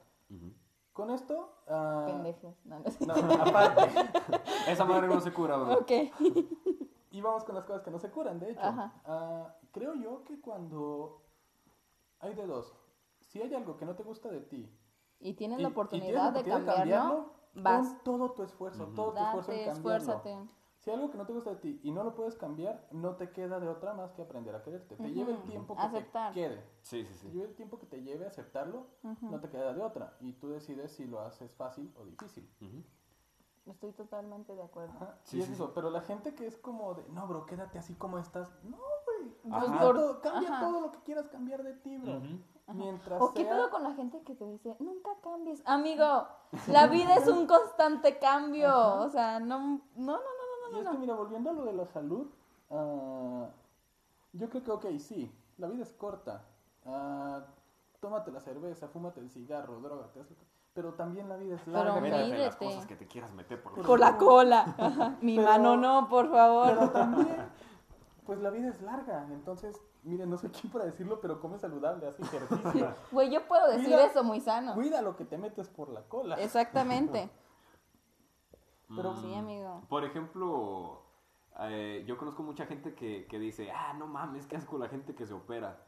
Con esto. ah, Pendejes. No, no sé. No, aparte. *laughs* Esa madre no se cura, bro. Ok. *laughs* Y vamos con las cosas que no se curan, de hecho. Ajá. Creo yo que cuando hay de dos, si hay algo que no te gusta de ti Y tienes y- la oportunidad de tienes la oportunidad cambiarlo, vas. pon todo tu esfuerzo, todo tu esfuerzo en cambiarlo. esfuérzate. Si hay algo que no te gusta de ti y no lo puedes cambiar, no te queda de otra más que aprender a quererte. Te lleva el tiempo que Aceptar. te quede. Sí, sí, Te sí. lleva el tiempo que te lleve a aceptarlo, no te queda de otra. Y tú decides si lo haces fácil o difícil. Estoy totalmente de acuerdo. Ajá. Sí, y es sí, eso, sí. pero la gente que es como de, no, bro, quédate así como estás. No. Ajá. Cambia, Por- todo, cambia ajá. todo lo que quieras cambiar de ti, bro. Ujú. Mientras ¿O qué pedo con la gente que te dice, nunca cambies? Amigo, la vida es un constante cambio. Ajá. O sea, no, no, no, no, no, Y no, es no. que mira, volviendo a lo de la salud, ah, yo creo que, ok, sí, la vida es corta. Ah, tómate la cerveza, fúmate el cigarro, drogate, pero también la vida es Pero larga. Métete las cosas que te quieras meter por, Por la cola. *laughs* Mi Pero- mano no, por favor. Pero también, pues la vida es larga. Entonces, miren, no soy *laughs* quien para decirlo, pero come saludable, haz ejercicio. *laughs* Güey, yo puedo decir Cuida- eso muy sano. Cuida lo que te metes por la cola. Exactamente. *laughs* Pero Sí, amigo. Por ejemplo, eh, yo conozco mucha gente que, que dice, ah, no mames, qué asco la gente que se opera.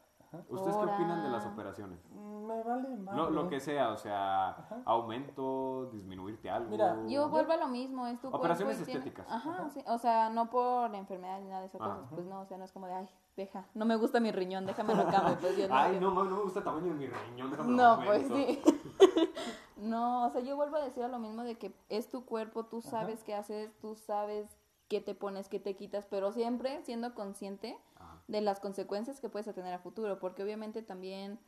¿Ustedes qué opinan de las operaciones? me vale más. Lo, lo que sea, o sea, aumento, disminuirte algo. Mira, Yo vuelvo a lo mismo, es tu cuerpo Operaciones y tiene- estéticas. Ajá, sí, o sea, no por enfermedad ni nada de esas Ajá. cosas, pues no, o sea, no es como de, ay, deja, no me gusta mi riñón, déjame lo cambio, pues yo Ay, yo- no, mames, no me gusta el tamaño de mi riñón. déjame lo No, pues sí. *laughs* no, o sea, yo vuelvo a decir a lo mismo de que es tu cuerpo, tú sabes qué haces, tú sabes qué te pones, qué te quitas, pero siempre siendo consciente Ajá. De las consecuencias que puedes tener a futuro, porque obviamente también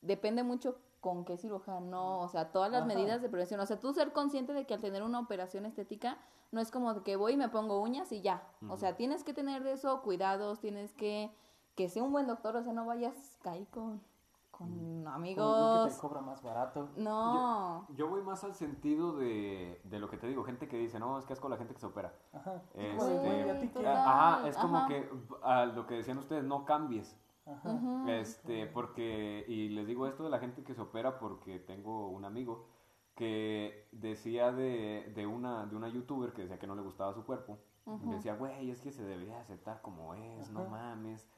depende mucho con qué cirujano, o sea, todas las Ajá. medidas de prevención, o sea, tú ser consciente de que al tener una operación estética no es como que voy y me pongo uñas y ya, o sea, tienes que tener de eso cuidados, tienes que que sea un buen doctor, o sea, no vayas ahí con con Como el que amigos. te cobra más barato. No. Yo voy más al sentido de, de lo que te digo, gente que dice, no, es que asco la gente que se opera. Ajá. Este, Como de, güey, ¿a ti qué? total. Ajá, es como ajá. que a lo que decían ustedes, no cambies. Ajá. Este, porque, y les digo esto de la gente que se opera porque tengo un amigo que decía de, de una, de una youtuber que decía que no le gustaba su cuerpo. Decía, güey, es que se debería aceptar como es, no mames.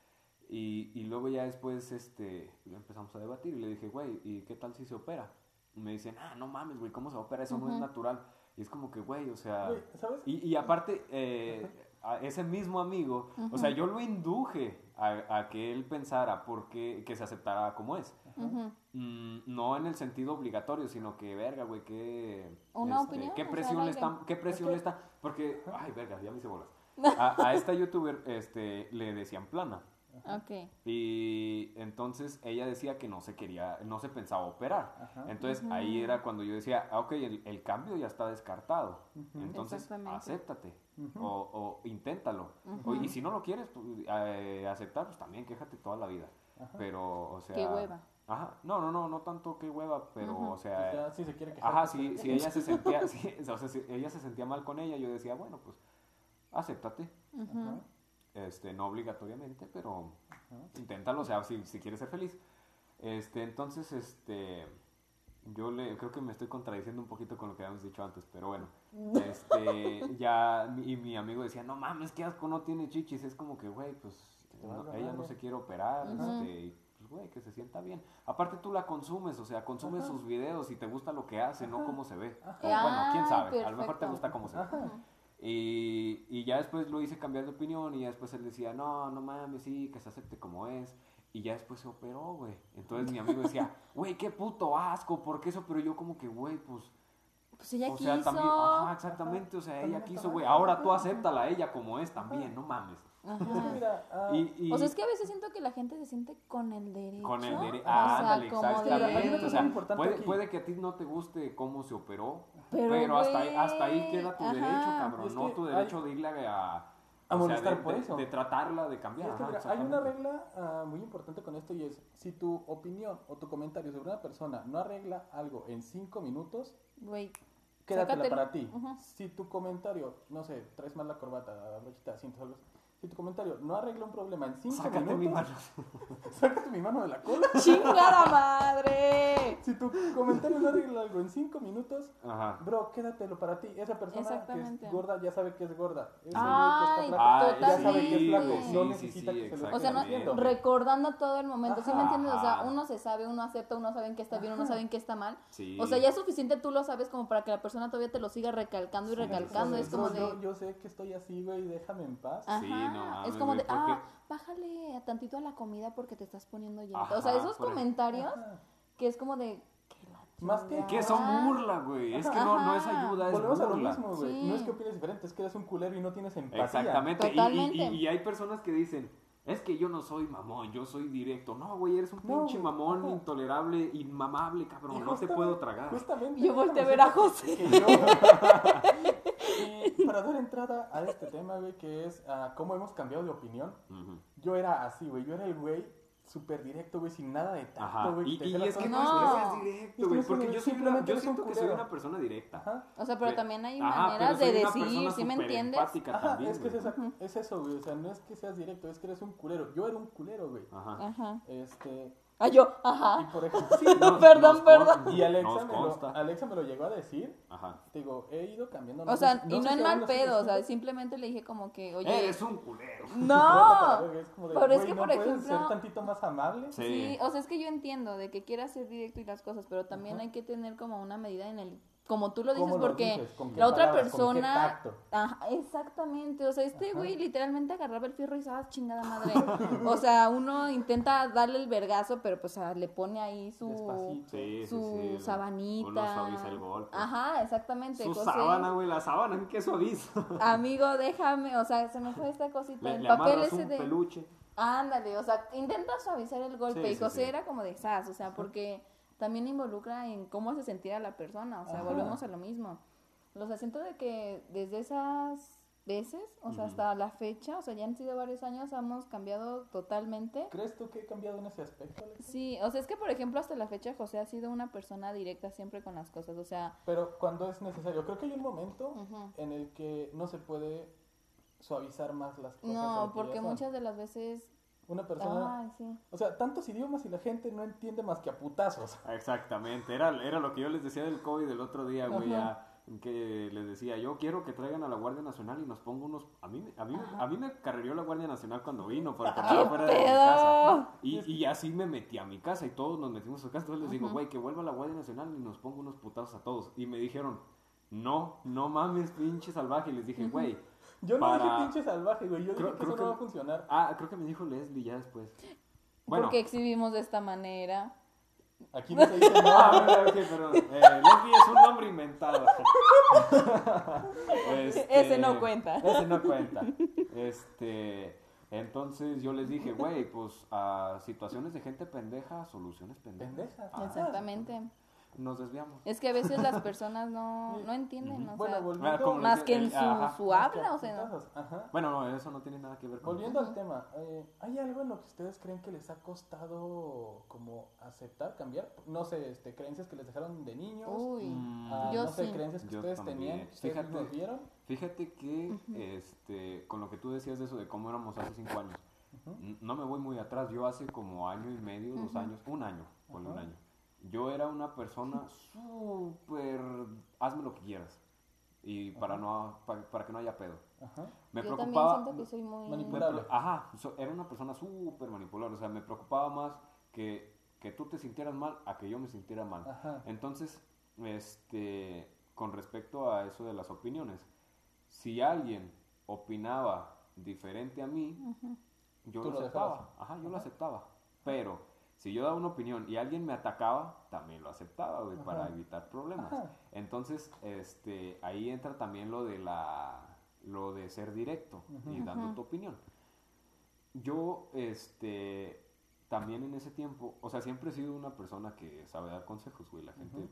Y, y luego ya después este, empezamos a debatir y le dije, güey, ¿y qué tal si se opera? Y me dicen, ah, no mames, güey, ¿cómo se opera? Eso no es natural. Y es como que, güey, o sea... Güey, ¿sabes? Y, y aparte, eh, a ese mismo amigo, o sea, yo lo induje a, a que él pensara porque, que se aceptara como es. Mm, no en el sentido obligatorio, sino que, verga, güey, qué... Una opinión, ¿Qué o sea, presión le está... ¿Qué presión le está? Porque, ay, verga, ya me hice bolas. *laughs* A, a esta youtuber este, le decían plana. Ok. Y entonces ella decía que no se quería, no se pensaba operar. Ajá. Entonces ahí era cuando yo decía, ah, ok, el, el cambio ya está descartado. Entonces acéptate o, o inténtalo. O- y si no lo quieres pues, eh, aceptar, pues también quéjate toda la vida. Pero, o sea... Qué hueva. Ajá, no, no, no, no tanto que hueva, pero, o O sea... si se quiere quejar. Ajá, pues, si, si ella se *laughs* sentía, *laughs* si, o sea, si ella se sentía mal con ella, yo decía, bueno, pues acéptate. Ajá. Este, no obligatoriamente, pero Ajá. inténtalo, o sea, si, si quieres ser feliz. Este, entonces, este, yo le, creo que me estoy contradiciendo un poquito con lo que habíamos dicho antes, pero bueno, *laughs* este, ya, y mi amigo decía, no mames, qué asco, no tiene chichis, es como que, güey, pues, no- ella no madre. se quiere operar, Ujú. este, y, pues, güey, que se sienta bien. Aparte tú la consumes, o sea, consumes Ajá. sus videos y te gusta lo que hace, no Ajá. cómo se ve. Ajá. O, bueno, quién Ay, sabe, a lo mejor te perfecto. gusta cómo se ve. Y, y ya después lo hice cambiar de opinión y ya después él decía, no, no mames, sí, que se acepte como es. Y ya después se operó, güey. Entonces mi amigo decía, *laughs* güey, qué puto asco, ¿por qué eso? Pero yo como que, güey, pues... Pues ella o sea, quiso. también, ajá, exactamente, o sea, ella quiso, güey. Ahora tú acéptala a ella como es también, no mames. Mira, ah, Y, y O sea, es que a veces siento que la gente se siente con el derecho. con el derecho, O sea, ándale, exactamente. O sea, puede, que a ti no te guste cómo se operó, Pero, pero, hasta, ahí, güey, hasta ahí queda tu ajá. derecho, cabrón, es no tu hay- derecho de irle a... A sea, molestar de, por de- eso. de tratarla de cambiar. es que ajá, mira, hay una regla ah, muy importante con esto y es, si tu opinión o tu comentario sobre una persona no arregla algo en cinco minutos, Güey, quédatela Sácatelo. para ti. Si tu comentario, no sé, traes mal la corbata, la brochita de asientos, algo tu comentario no arregla un problema en 5 Sácate minutos, mi mano. *laughs* sácate mi mano de la cola. ¡Chingada madre! Si tu comentario no arregla algo en 5 minutos, Ajá. bro, quédatelo para ti. Esa persona que es gorda ya sabe que es gorda. Ese Ay, güey que Ah, ya sabe que es flaco. totalmente. No Sí, necesita sí, sí, que se lo O sea, no, recordando todo el momento, ¿sí me entiendes? O sea, uno se sabe, uno acepta, uno sabe en qué está bien, uno sabe en qué está mal. Sí. O sea, ya es suficiente, tú lo sabes como para que la persona todavía te lo siga recalcando y Sí, recalcando. sí, Es como de... Yo, yo sé que estoy así, güey, déjame en paz. Ajá, Sí, no mames, es como de, porque- ah, bájale tantito a la comida porque te estás poniendo lenta. o sea, esos comentarios Ajá. que es como de, que la Más que-. Que son burla, güey. Es que no, no es ayuda, es Volvemos a lo burla. mismo, güey. Sí. No es que opines diferente, es que eres un culero y no tienes empatía. Exactamente. Y- y-. Y, y hay personas que dicen, es que yo no soy mamón, yo soy directo. No, güey, eres un No, pinche mamón, ajá. intolerable, inmamable, cabrón. No te puedo tragar. Justamente. Yo volteé a ver a José. *laughs* y *laughs* para dar entrada a este tema, güey, que es ah, cómo hemos cambiado de opinión. Ujú. Yo era así, güey. Yo era el güey súper directo, güey, sin nada de Ajá. tacto, güey. Y, y las es que no, cosas es que No. seas directo, güey. Porque yo, soy una, simplemente yo siento que soy una persona directa. Ajá. O sea, pero Pe- también hay Ajá, maneras de decir, ¿sí me entiendes? Ajá, también, es que esa- es eso, güey. O sea, no es que seas directo, es que eres un culero. Yo era un culero, güey. Ajá. Ajá. Este. Ah, yo, Y ajá. por ejemplo, *laughs* sí, Perdón, nos perdón. consta, y Alexa nos me, lo. Alexa me lo llegó a decir. Ajá. Te digo, he ido cambiando. O sea, y no en mal pedo, o sea, *laughs* simplemente le dije como que, oye, Eres un culero. *laughs* no. Es como de, Pero es que, ¿no por ejemplo- ser tantito más amable? Sí. Sí, o sea, es que yo entiendo de que quieras ser directo y las cosas, pero también Ajá. hay que tener como una medida en el, como tú lo dices, ¿Cómo lo porque dices? ¿Con qué la otra palabras? ¿Con qué persona, tacto? ajá, exactamente, o sea, este Ajá. güey literalmente agarraba el fierro y sabes chingada madre, *laughs* o sea, uno intenta darle el vergazo, pero pues o sea, le pone ahí su. Sí, sí, su sí. sabanita, Uno suaviza el golpe. ajá, exactamente, Su José. sábana, güey, la sábana, ¿en qué suaviza? amigo, déjame, o sea, se me fue esta cosita, Le, el le papel ese un de... peluche. Ándale, o sea, intenta suavizar el golpe. Sí, y sí, José sí. era como de sas, o sea, porque también involucra en cómo hace sentir a la persona, o sea, Ajá. volvemos a lo mismo. O sea, siento de que desde esas veces, o sea, hasta la fecha, o sea, ya han sido varios años, hemos cambiado totalmente. ¿Crees tú que he cambiado en ese aspecto, Alexa? Sí, o sea, es que por ejemplo hasta la fecha José ha sido una persona directa siempre con las cosas, o sea, Pero cuando es necesario. Creo que hay un momento ujú. en el que no se puede suavizar más las cosas. no, porque muchas de las veces, Una persona... ay, sí. O sea, tantos idiomas y la gente no entiende más que a putazos. *laughs* Exactamente, era, era lo que yo les decía del COVID el otro día, güey, ya, que les decía, yo quiero que traigan a la Guardia Nacional y nos ponga unos... A mí, me- a mí, me- a mí me carrerió la Guardia Nacional cuando vino para que andaba fuera de mi casa. Y, y así me metí a mi casa y todos nos metimos a su casa. Entonces les digo, güey, que vuelva la Guardia Nacional y nos ponga unos putazos a todos. Y me dijeron, no, no mames, pinche salvaje. Y les dije, güey, Yo no dije pinche salvaje, güey. Yo Creo- dije que creo eso que- no va a funcionar. ah, creo que me dijo Leslie ya después. Bueno, Porque exhibimos de esta manera. Aquí no se dice *laughs* Ah, nada. bueno, ok, perdón. Eh, Leslie es un nombre inventado. *laughs* Este, Ese no cuenta. Ese no cuenta. Este, entonces yo les dije, güey, pues a situaciones de gente pendeja, soluciones pendejas. Pendejas. Ajá. Exactamente. Nos desviamos. Es que a veces las *laughs* personas no, no entienden, o Bueno, sea, volviendo... Ah, más que en su, ajá. su habla, o sea, Ajá. Bueno, no, eso no tiene nada que ver con Volviendo al tema, eh, ¿hay algo en lo que ustedes creen que les ha costado como aceptar, cambiar? No sé, este, creencias que les dejaron de niños, uy, Mm, ah, yo no sé, sí. creencias que Yo ustedes también. tenían, que Fíjate. vieron. Fíjate que, este, con lo que tú decías de eso, de cómo éramos hace cinco años, no me voy muy atrás, yo hace como año y medio, dos años, un año, ponle un año. Yo era una persona súper, hazme lo que quieras, y para, no, para, para que no haya pedo. Ajá. Me yo también preocupaba, siento que soy muy... Manipulable. me Ajá, so- era una persona súper manipulable, o sea, me preocupaba más que, que tú te sintieras mal a que yo me sintiera mal. Ajá. Entonces, este, con respecto a eso de las opiniones, si alguien opinaba diferente a mí, yo Tú lo lo aceptaba. dejabas. Ajá, yo lo aceptaba. Pero si yo daba una opinión y alguien me atacaba, también lo aceptaba, güey, para evitar problemas. Ajá. Entonces, este, ahí entra también lo de la, lo de ser directo y dando tu opinión. Yo, este, también en ese tiempo, o sea, siempre he sido una persona que sabe dar consejos, güey. La gente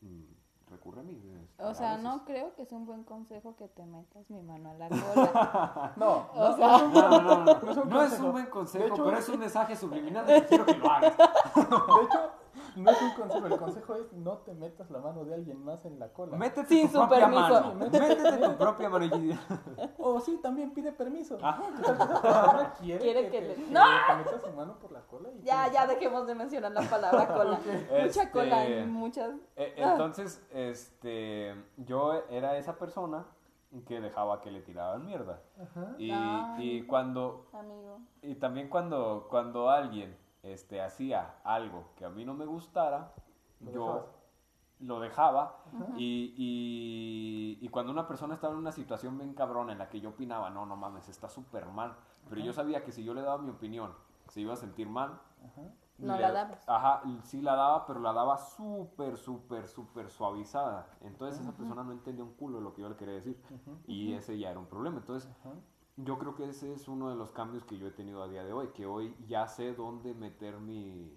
mm, recurre a mí. este, O sea, no creo que sea un buen consejo que te metas mi mano a la *laughs* cola. No, O no, sea- no es un- No, no, no, no, No es un no es consejo. un buen consejo, hecho- pero es un mensaje subliminal *laughs* de que quiero que lo hagas. De hecho, No es un consejo, el consejo es no te metas la mano de alguien más en la cola. Métete Sin tu su propia permiso. mano. Métete- tu propia mano. *laughs* O sí, también pide permiso. Ajá. ¿Qué tal que esa *laughs* persona quiere, Quiere que, que te- le- que ¡No! te metas su mano por la cola? Y Ya, que- ya dejemos de mencionar la palabra *laughs* cola. Mucha Este, cola y muchas. Eh, Entonces, este, yo era esa persona que dejaba que le tiraban mierda. Ajá. Y, Ay. y cuando, Amigo. y también cuando, cuando alguien este, hacía algo que a mí no me gustara, Lo yo dejabas. lo dejaba. Y, y, y cuando una persona estaba en una situación bien cabrona en la que yo opinaba, no, no mames, está súper mal. Pero yo sabía que si yo le daba mi opinión, se iba a sentir mal. Ajá. No le- la dabas. Ajá, sí la daba, pero la daba súper, súper, súper suavizada. Entonces esa persona no entendía un culo de lo que yo le quería decir. Y ese ya era un problema. Entonces Ajá. Yo creo que ese es uno de los cambios que yo he tenido a día de hoy, que hoy ya sé dónde meter mi,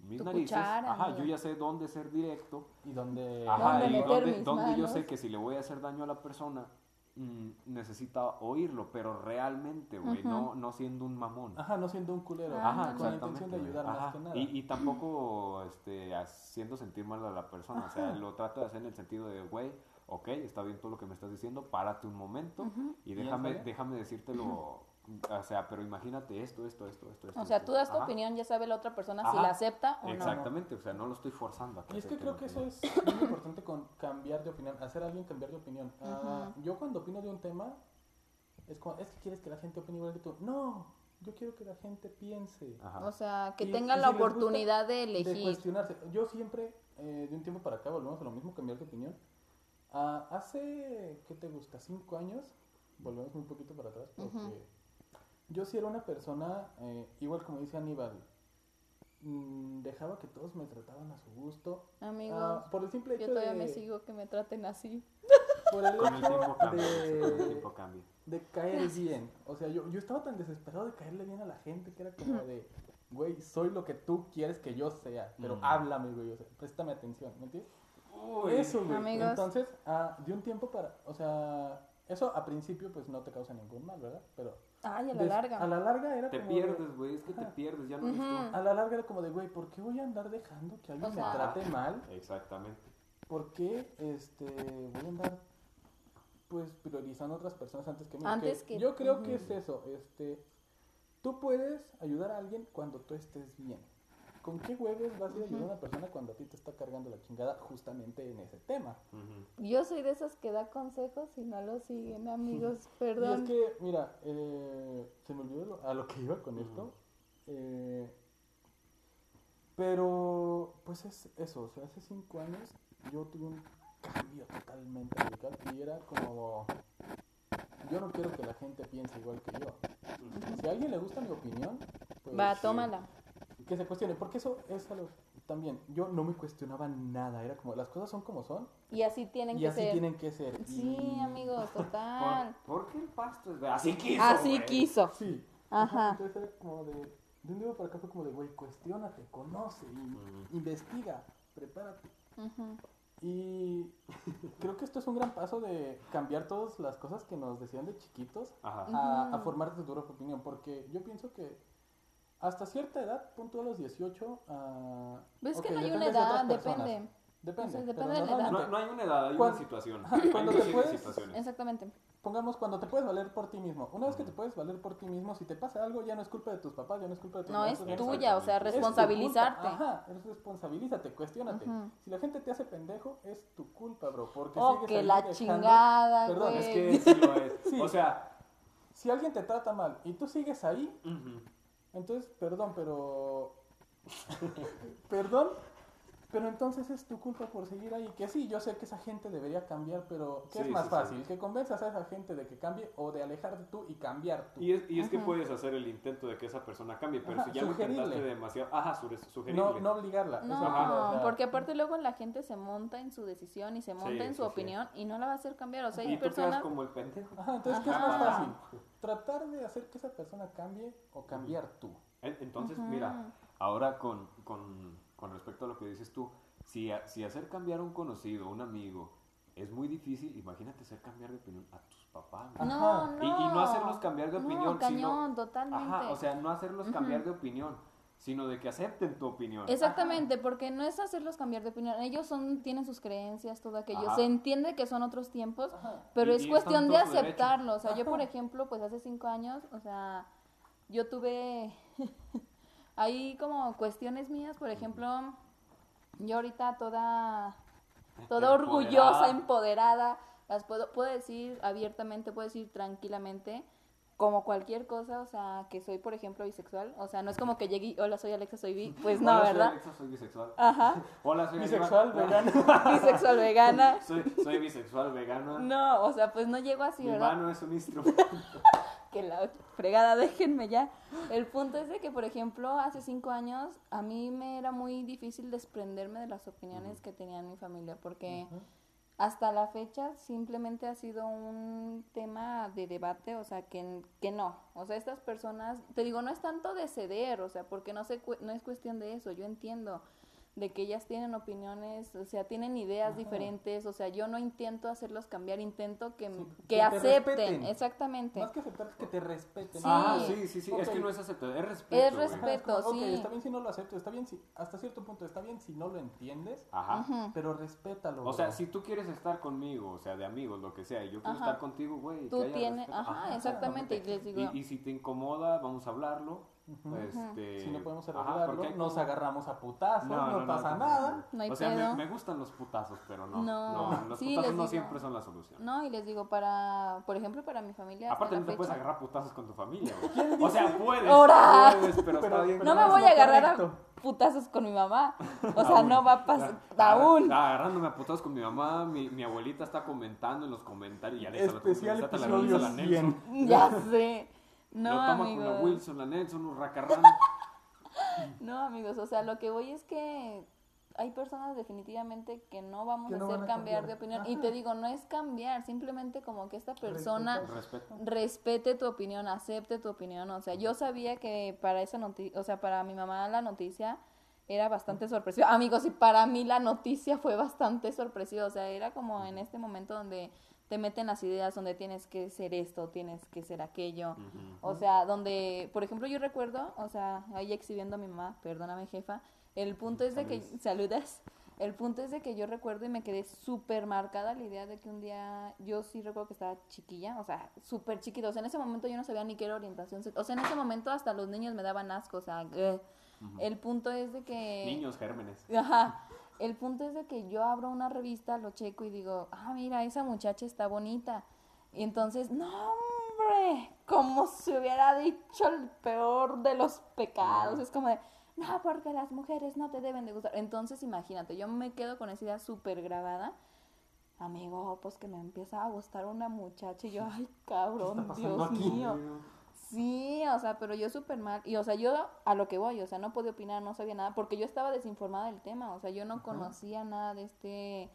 mis Tu narices. cuchara, Ajá, yo ya sé dónde ser directo. Y donde... Ajá, ¿Dónde y meter donde, mis donde yo sé que si le voy a hacer daño a la persona, mm, necesita oírlo, pero realmente, güey, no, no siendo un mamón. Ajá, no siendo un culero. Ah, Ajá, con la intención de ayudar Ajá. más que nada. Y, y tampoco este, haciendo sentir mal a la persona. O sea, lo trato de hacer en el sentido de, güey, ok, está bien todo lo que me estás diciendo, párate un momento y déjame, déjame decírtelo. O sea, pero imagínate esto, esto, esto, esto, esto. O sea, esto, tú das tu ajá. opinión, ya sabe la otra persona si la acepta o no. Exactamente, o sea, no lo estoy forzando a Y es que creo que eso es muy importante con cambiar de opinión, hacer a alguien cambiar de opinión. Ah, yo cuando opino de un tema, es como, es que quieres que la gente opine igual que tú. No, yo quiero que la gente piense. Ajá. O sea, que Y- tenga y la si oportunidad de De elegir. cuestionarse. Yo siempre, eh, de un tiempo para acá, volvemos a lo mismo, cambiar de opinión. Ah, hace, ¿qué te gusta? ¿Cinco años? Volvemos un poquito para atrás, porque yo sí era una persona, eh, igual como dice Aníbal, mm, dejaba que todos me trataban a su gusto. Amigos, Ah, por el simple hecho yo todavía de... me sigo que me traten así. Por el Con el tiempo hecho cambia, con el de, tiempo cambia. de caer bien. O sea, yo, yo estaba tan desesperado de caerle bien a la gente que era como de, güey, soy lo que tú quieres que yo sea, pero Mm. háblame, güey, o sea, préstame atención, ¿me entiendes? Uy. Eso, güey. Amigos. Entonces, ah, de un tiempo para, o sea, eso a principio pues no te causa ningún mal, ¿verdad? Pero Ay, a la des- larga. a la larga era Te como de- pierdes, güey, es que te pierdes, ya no eres tú. a la larga era como de, güey, ¿por qué voy a andar dejando que alguien O sea- me trate mal? Exactamente. ¿Por qué este, voy a andar pues priorizando a otras personas antes que mí? Antes Que que- Yo creo que es eso. Este, tú puedes ayudar a alguien cuando tú estés bien. ¿Con qué huevos vas a ir a ayudar a una persona cuando a ti te está cargando la chingada justamente en ese tema? Ujú. Yo soy de esas que da consejos y no los siguen, amigos. *laughs* Y Perdón. es que, mira, eh, se me olvidó lo- a lo que iba con esto. eh, pero, pues es eso, o sea, hace cinco años yo tuve un cambio totalmente radical y era como, yo no quiero que la gente piense igual que yo. Si a alguien le gusta mi opinión, pues Va, sí, tómala. Que se cuestione, porque eso es algo también, yo no me cuestionaba nada, era como, las cosas son como son Y así tienen y que así ser. tienen que ser. Sí, Y- amigos, *laughs* total. ¿Por, por qué el pasto es de- Así quiso. Así güey. quiso. Sí. Ajá. Entonces era como de, de un día para acá fue como de, güey, cuestionate, conoce, y- investiga, prepárate. Y *laughs* creo que esto es un gran paso de cambiar todas las cosas que nos decían de chiquitos Ajá. a, a Ujú. formarte tu propia opinión, porque yo pienso que hasta cierta edad, punto a los 18, ah, Ves que no hay una de edad, depende. Depende, depende de la edad. No, no hay una edad, hay Cuando- una situación. Cuando te puedes-. Exactamente. Pongamos cuando te puedes valer por ti mismo. Una vez que te puedes valer por ti mismo, si te pasa algo, ya no es culpa de tus papás, ya no es culpa de tus No es maestros, tuya, o sea, responsabilizarte. Ajá, es responsabilízate, cuestionate. Ujú. Si la gente te hace pendejo, es tu culpa, bro. Porque Oh, sigues que la dejando- chingada, Perdón, güey. Es que sí lo es. *laughs* Sí. O sea, Si alguien te trata mal y tú sigues ahí, ujú. Entonces, perdón, pero... *laughs* perdón, pero entonces es tu culpa por seguir ahí. Que sí, yo sé que esa gente debería cambiar, pero ¿qué Sí, es más sí, sí. fácil? ¿Que convenzas a esa gente de que cambie o de alejarte tú y cambiar tú? y es, y es que puedes hacer el intento de que esa persona cambie, pero Ajá, si ya lo intentaste sugerirle. demasiado. Ajá, su- sugerirle. No, no obligarla. No, o sea, porque aparte luego la gente se monta en su decisión y se monta Sí, en su sí, sí. opinión y no la va a hacer cambiar. O sea, y hay tú quedas personas... como el pendejo. Ajá, entonces, ¿qué es Ajá. más fácil? ¿Tratar de hacer que esa persona cambie o cambiar tú? En- Entonces, mira, ahora con, con, con respecto a lo que dices tú, si, a- si hacer cambiar a un conocido, un amigo, es muy difícil, imagínate hacer cambiar de opinión a tus papás. No, no. Y- y no hacerlos cambiar de opinión, No, cañón, sino- totalmente. Ajá, o sea, no hacerlos cambiar de opinión, sino de que acepten tu opinión. Exactamente, porque no es hacerlos cambiar de opinión. Ellos son, tienen sus creencias, todo aquello. Ajá. Se entiende que son otros tiempos, Ajá. pero Y- es y cuestión de aceptarlo. O sea, yo, por ejemplo, pues hace cinco años, o sea, yo tuve *laughs* ahí como cuestiones mías, por ejemplo, yo ahorita toda, toda orgullosa, Empoderada. las puedo, puedo decir abiertamente, puedo decir tranquilamente, como cualquier cosa, o sea, que soy, por ejemplo, bisexual. O sea, no es como que llegue y, hola, soy Alexa, soy bi. Pues no, Hola, soy ¿verdad? Alexa, soy bisexual. Ajá. *laughs* Hola, soy Bisexual, *laughs* vegano. *laughs* Bisexual vegana. Soy, soy bisexual, vegana. No, o sea, pues no llego así, Mi ¿verdad? mano es un instrumento. Que la fregada, *laughs* déjenme ya. El punto es de que, por ejemplo, hace cinco años a mí me era muy difícil desprenderme de las opiniones que tenía mi familia, porque hasta la fecha simplemente ha sido un tema de debate, o sea, que, que no. O sea, estas personas, te digo, no es tanto de ceder, o sea, porque no, se, no es cuestión de eso, yo entiendo de que ellas tienen opiniones, o sea, tienen ideas Ajá. diferentes, o sea, yo no intento hacerlos cambiar, intento que, Sí, que, que te acepten, exactamente. Más que aceptar es que te respeten. Sí. Ah, sí, sí, sí. Es que no es aceptar, es respeto. Es respeto. Ajá, es como, sí. Ok, está bien si no lo acepto, está bien si, hasta cierto punto, está bien si no lo entiendes, Ajá. Pero respétalo. O sea, bro. si tú quieres estar conmigo, o sea, de amigos, lo que sea, y yo quiero Ajá. estar contigo, güey. Tú tienes, ajá, exactamente, y les digo, Y, y si te incomoda, vamos a hablarlo. Este, Si no podemos ajá, arreglarlo, porque hay nos agarramos a putazos, no, No, no, no, pasa tampoco. nada. No hay o sea, me, pedo. me gustan los putazos, pero no. No, No, los sí, putazos no digo. siempre son la solución. no, y les digo, para, por ejemplo, para mi familia, Aparte, no te puedes agarrar putazos con tu familia, güey. O sea, puedes. ¡Ora! Puedes, pero, está bien. no me no voy a agarrar correcto. a putazos con mi mamá, o sea, Aún. no va a pasar, Agar- aún. Agarrándome a putazos con mi mamá, mi, mi abuelita está comentando en los comentarios. Y Alexa, Especial episodio la Nelson. 100. Ya sé. No, lo toma con amigos. la Wilson, la Nelson, un racarrán. *laughs* No, amigos, o sea, lo que voy es que hay personas definitivamente que no vamos Que a hacer a cambiar de opinión. Y te digo, no es cambiar, simplemente como que esta persona Respeto. respete tu opinión, acepte tu opinión. O sea, yo sabía que para esa noticia, o sea, para mi mamá la noticia era bastante sorpresiva. Amigos, y para mí la noticia fue bastante sorpresiva. O sea, era como en este momento donde te meten las ideas, donde tienes que ser esto, tienes que ser aquello. O sea, donde, por ejemplo, yo recuerdo, o sea, ahí exhibiendo a mi mamá, perdóname jefa, el punto es de que, *laughs* saludas, el punto es de que yo recuerdo y me quedé súper marcada la idea de que un día, yo sí recuerdo que estaba chiquilla, o sea, súper chiquita, o sea, en ese momento yo no sabía ni qué era orientación, o sea, en ese momento hasta los niños me daban asco, o sea, el punto es de que... Niños gérmenes. Ajá. El punto es de que yo abro una revista, lo checo y digo, ah, mira, esa muchacha está bonita. Y entonces, no, hombre, como si hubiera dicho el peor de los pecados. Es como de, no, porque las mujeres no te deben de gustar. Entonces, imagínate, yo me quedo con esa idea súper grabada. Amigo, pues que me empieza a gustar una muchacha y yo, *laughs* ay, cabrón, Dios aquí? mío. Sí, o sea, pero yo súper mal. Y, o sea, yo a lo que voy, o sea, no podía opinar, no sabía nada, porque yo estaba desinformada del tema. O sea, yo no conocía nada de este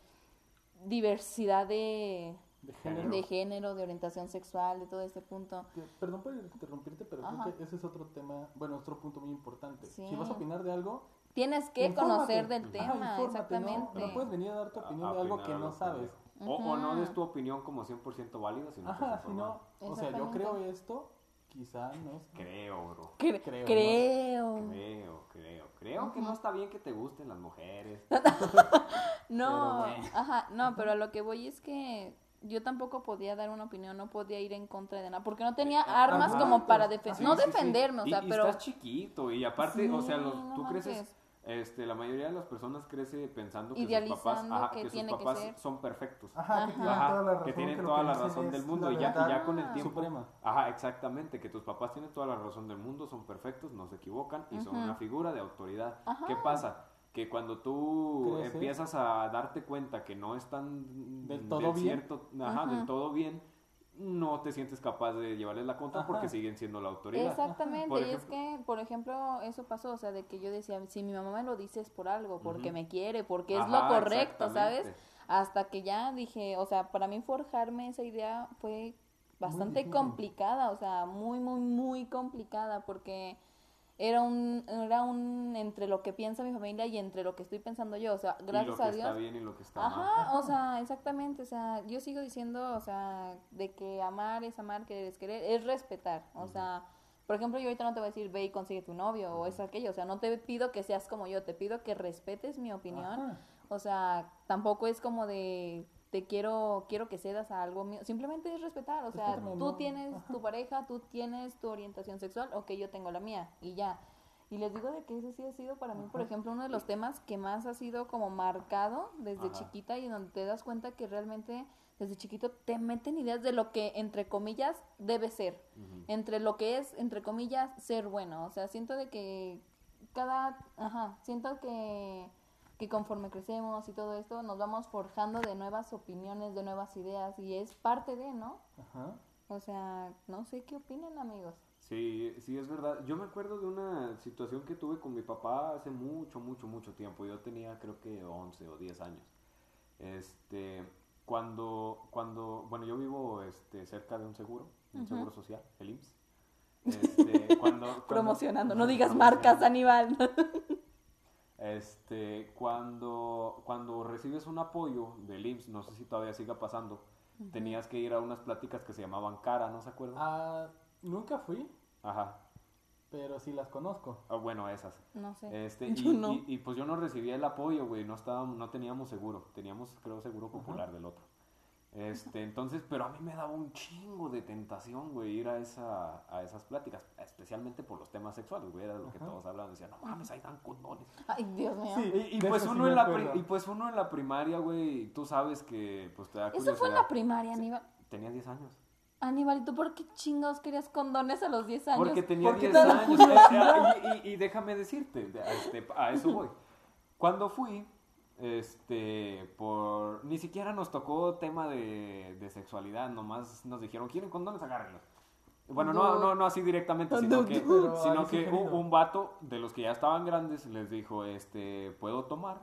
diversidad de, De género. de género, de orientación sexual, de todo este punto. Que- Perdón por interrumpirte, pero Ajá. creo que ese es otro tema, bueno, otro punto muy importante. Sí. Si vas a opinar de algo, Tienes que infórmate. conocer del Ajá, tema, exactamente. No puedes venir a dar tu opinión A- de algo que no sabes. O, o no des tu opinión como 100% válida, sino que Ajá, seas si no, informado. o sea, yo creo esto, quizá no. Creo, bro. Cre- Creo, creo. Creo, creo. Creo que no está bien que te gusten las mujeres. *laughs* No, Pero bueno. ajá, no, pero a lo que voy es que yo tampoco podía dar una opinión, no podía ir en contra de nada, porque no tenía armas ajá, como para defender, Sí, no sí, sí. defenderme, o Y- sea, y pero estás chiquito y aparte, o sea, Sí, los, no tú manches. creces, este, la mayoría de las personas crece pensando que sus papás, ajá, que que sus que son perfectos. Ajá, que Ajá. tienen Ajá, toda la razón. que tienen toda la razón del mundo y ya, y verdad ya con el tiempo Suprema. ajá exactamente que tus papás tienen toda la razón del mundo son perfectos no se equivocan y son una figura de autoridad Ajá. qué pasa que cuando tú empiezas a darte cuenta que no están Del todo bien. cierto ajá, del todo bien no te sientes capaz de llevarles la contra Ajá. porque siguen siendo la autoridad Exactamente, Por y es ejemplo- que, por ejemplo, eso pasó, o sea, de que yo decía, si mi mamá me lo dice es por algo, porque me quiere, porque es lo correcto, ¿sabes? Hasta que ya dije, o sea, para mí forjarme esa idea fue bastante complicada, o sea, muy, muy, muy complicada, porque era un, era un entre lo que piensa mi familia y entre lo que estoy pensando yo, o sea, y lo gracias que a está Dios. bien y lo que está mal Ajá, o sea, exactamente, o sea, yo sigo diciendo, o sea, de que amar es amar, querer es querer, es respetar, o sea, Por ejemplo, yo ahorita no te voy a decir, ve y consigue tu novio o eso, aquello. O sea, no te pido que seas como yo, te pido que respetes mi opinión. Ajá. O sea, tampoco es como de te quiero quiero que cedas a algo mío. Simplemente es respetar. O sea, tú ¿no? tienes Ajá. tu pareja, tú tienes tu orientación sexual, ok, yo tengo la mía y ya. Y les digo de que ese sí ha sido para mí, por ejemplo, uno de los temas que más ha sido como marcado desde Ajá. chiquita y donde te das cuenta que realmente desde chiquito te meten ideas de lo que, entre comillas, debe ser. Entre lo que es, entre comillas, ser bueno. O sea, siento de que cada, ajá, siento que, que conforme crecemos y todo esto, nos vamos forjando de nuevas opiniones, de nuevas ideas y es parte de, ¿no? Ajá. O sea, no sé qué opinan, amigos. Sí, sí, es verdad. Yo me acuerdo de una situación que tuve con mi papá hace mucho, mucho, mucho tiempo. Yo tenía creo que 11 o 10 años. Este, cuando, cuando, bueno, yo vivo este, cerca de un seguro, un seguro social, el IMSS. Este, cuando, cuando- *laughs* Promocionando, no Ajá, digas marcas, Aníbal. *laughs* Este, cuando, cuando recibes un apoyo del IMSS, no sé si todavía siga pasando, tenías que ir a unas pláticas que se llamaban cara, ¿no se acuerdan? Ah, nunca fui, Ajá. pero sí las conozco. Ah, bueno, esas. No sé. Este, *laughs* Yo y, no. y- y, pues yo no recibía el apoyo, güey, no estábamos, no teníamos seguro, teníamos creo seguro popular del otro. Este, entonces, pero a mí me daba un chingo de tentación, güey, ir a esa, a esas pláticas, especialmente por los temas sexuales, güey, era lo que Ajá. todos hablaban, decían, no mames, ahí dan condones. Ay, Dios mío. Sí. Y, pues sí uno en la y pues uno en la primaria, güey, tú sabes que pues te da Eso fue en la primaria, Aníbal. Tenía 10 años. Aníbal, ¿y tú por qué chingados querías condones a los 10 años? Porque tenía Porque 10 te da años. *laughs* Y, y- y déjame decirte, este, a eso voy. Cuando fui, este, por. Ni siquiera nos tocó tema de, de sexualidad, nomás nos dijeron, ¿quieren condones? Agárrenlos. Bueno, no, no, no así directamente, sino que, sino que un, un vato de los que ya estaban grandes les dijo, este, ¿puedo tomar?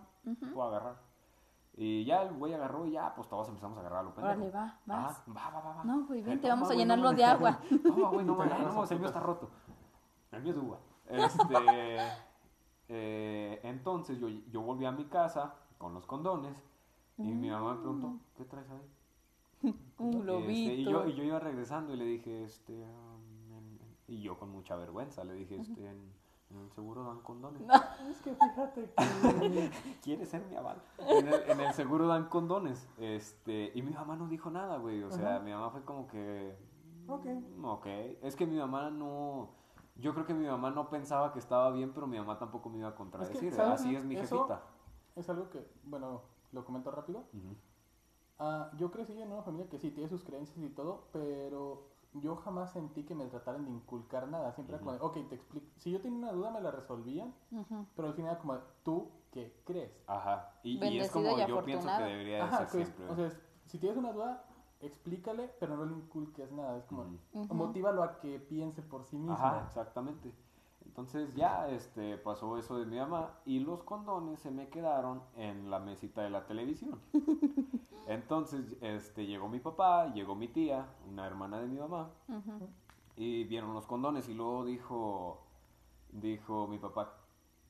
Puedo agarrar. Y ya el güey agarró y ya, pues todos empezamos a agarrar a lo pendejo. Órale, va, vas. Ah, va, va, va, va. No, güey, Eh, vente, toma, vamos a llenarlo no de agua. Toma, güey, no *laughs* no, el mío está roto. El mío es uva. *laughs* Este, eh, entonces yo, yo volví a mi casa con los condones y mi mamá me preguntó, ¿qué traes ahí? *laughs* Un Este, globito. y, yo, y yo iba regresando y le dije, este, um, en- en- y yo con mucha vergüenza le dije, este, en, en el seguro dan condones. *laughs* Es que fíjate que... *laughs* ¿Quieres ser mi aval? En el, en el seguro dan condones. Este, y mi mamá no dijo nada, güey. O sea, Ajá. mi mamá fue como que. Ok. "Mm, Ok. Es que mi mamá no. Yo creo que mi mamá no pensaba que estaba bien, pero mi mamá tampoco me iba a contradecir. Así es mi Eso- jefita. Es algo que, bueno, lo comento rápido. Ujú. Ah, yo crecí en una familia que sí tiene sus creencias y todo, pero yo jamás sentí que me trataran de inculcar nada. Siempre era como, de, ok, te explico. Si yo tenía una duda, me la resolvían, Ujú. pero al final, como, ¿tú qué crees? Ajá. Y, y es como y yo pienso que debería de Ajá, ser que es- siempre. o sea, es- si tienes una duda, explícale, pero no le inculques nada. Es como, motívalo a que piense por sí mismo. Ajá, exactamente. Entonces ya este, pasó eso de mi mamá y los condones se me quedaron en la mesita de la televisión. *laughs* Entonces este, llegó mi papá, llegó mi tía, una hermana de mi mamá, y vieron los condones y luego dijo, dijo mi papá,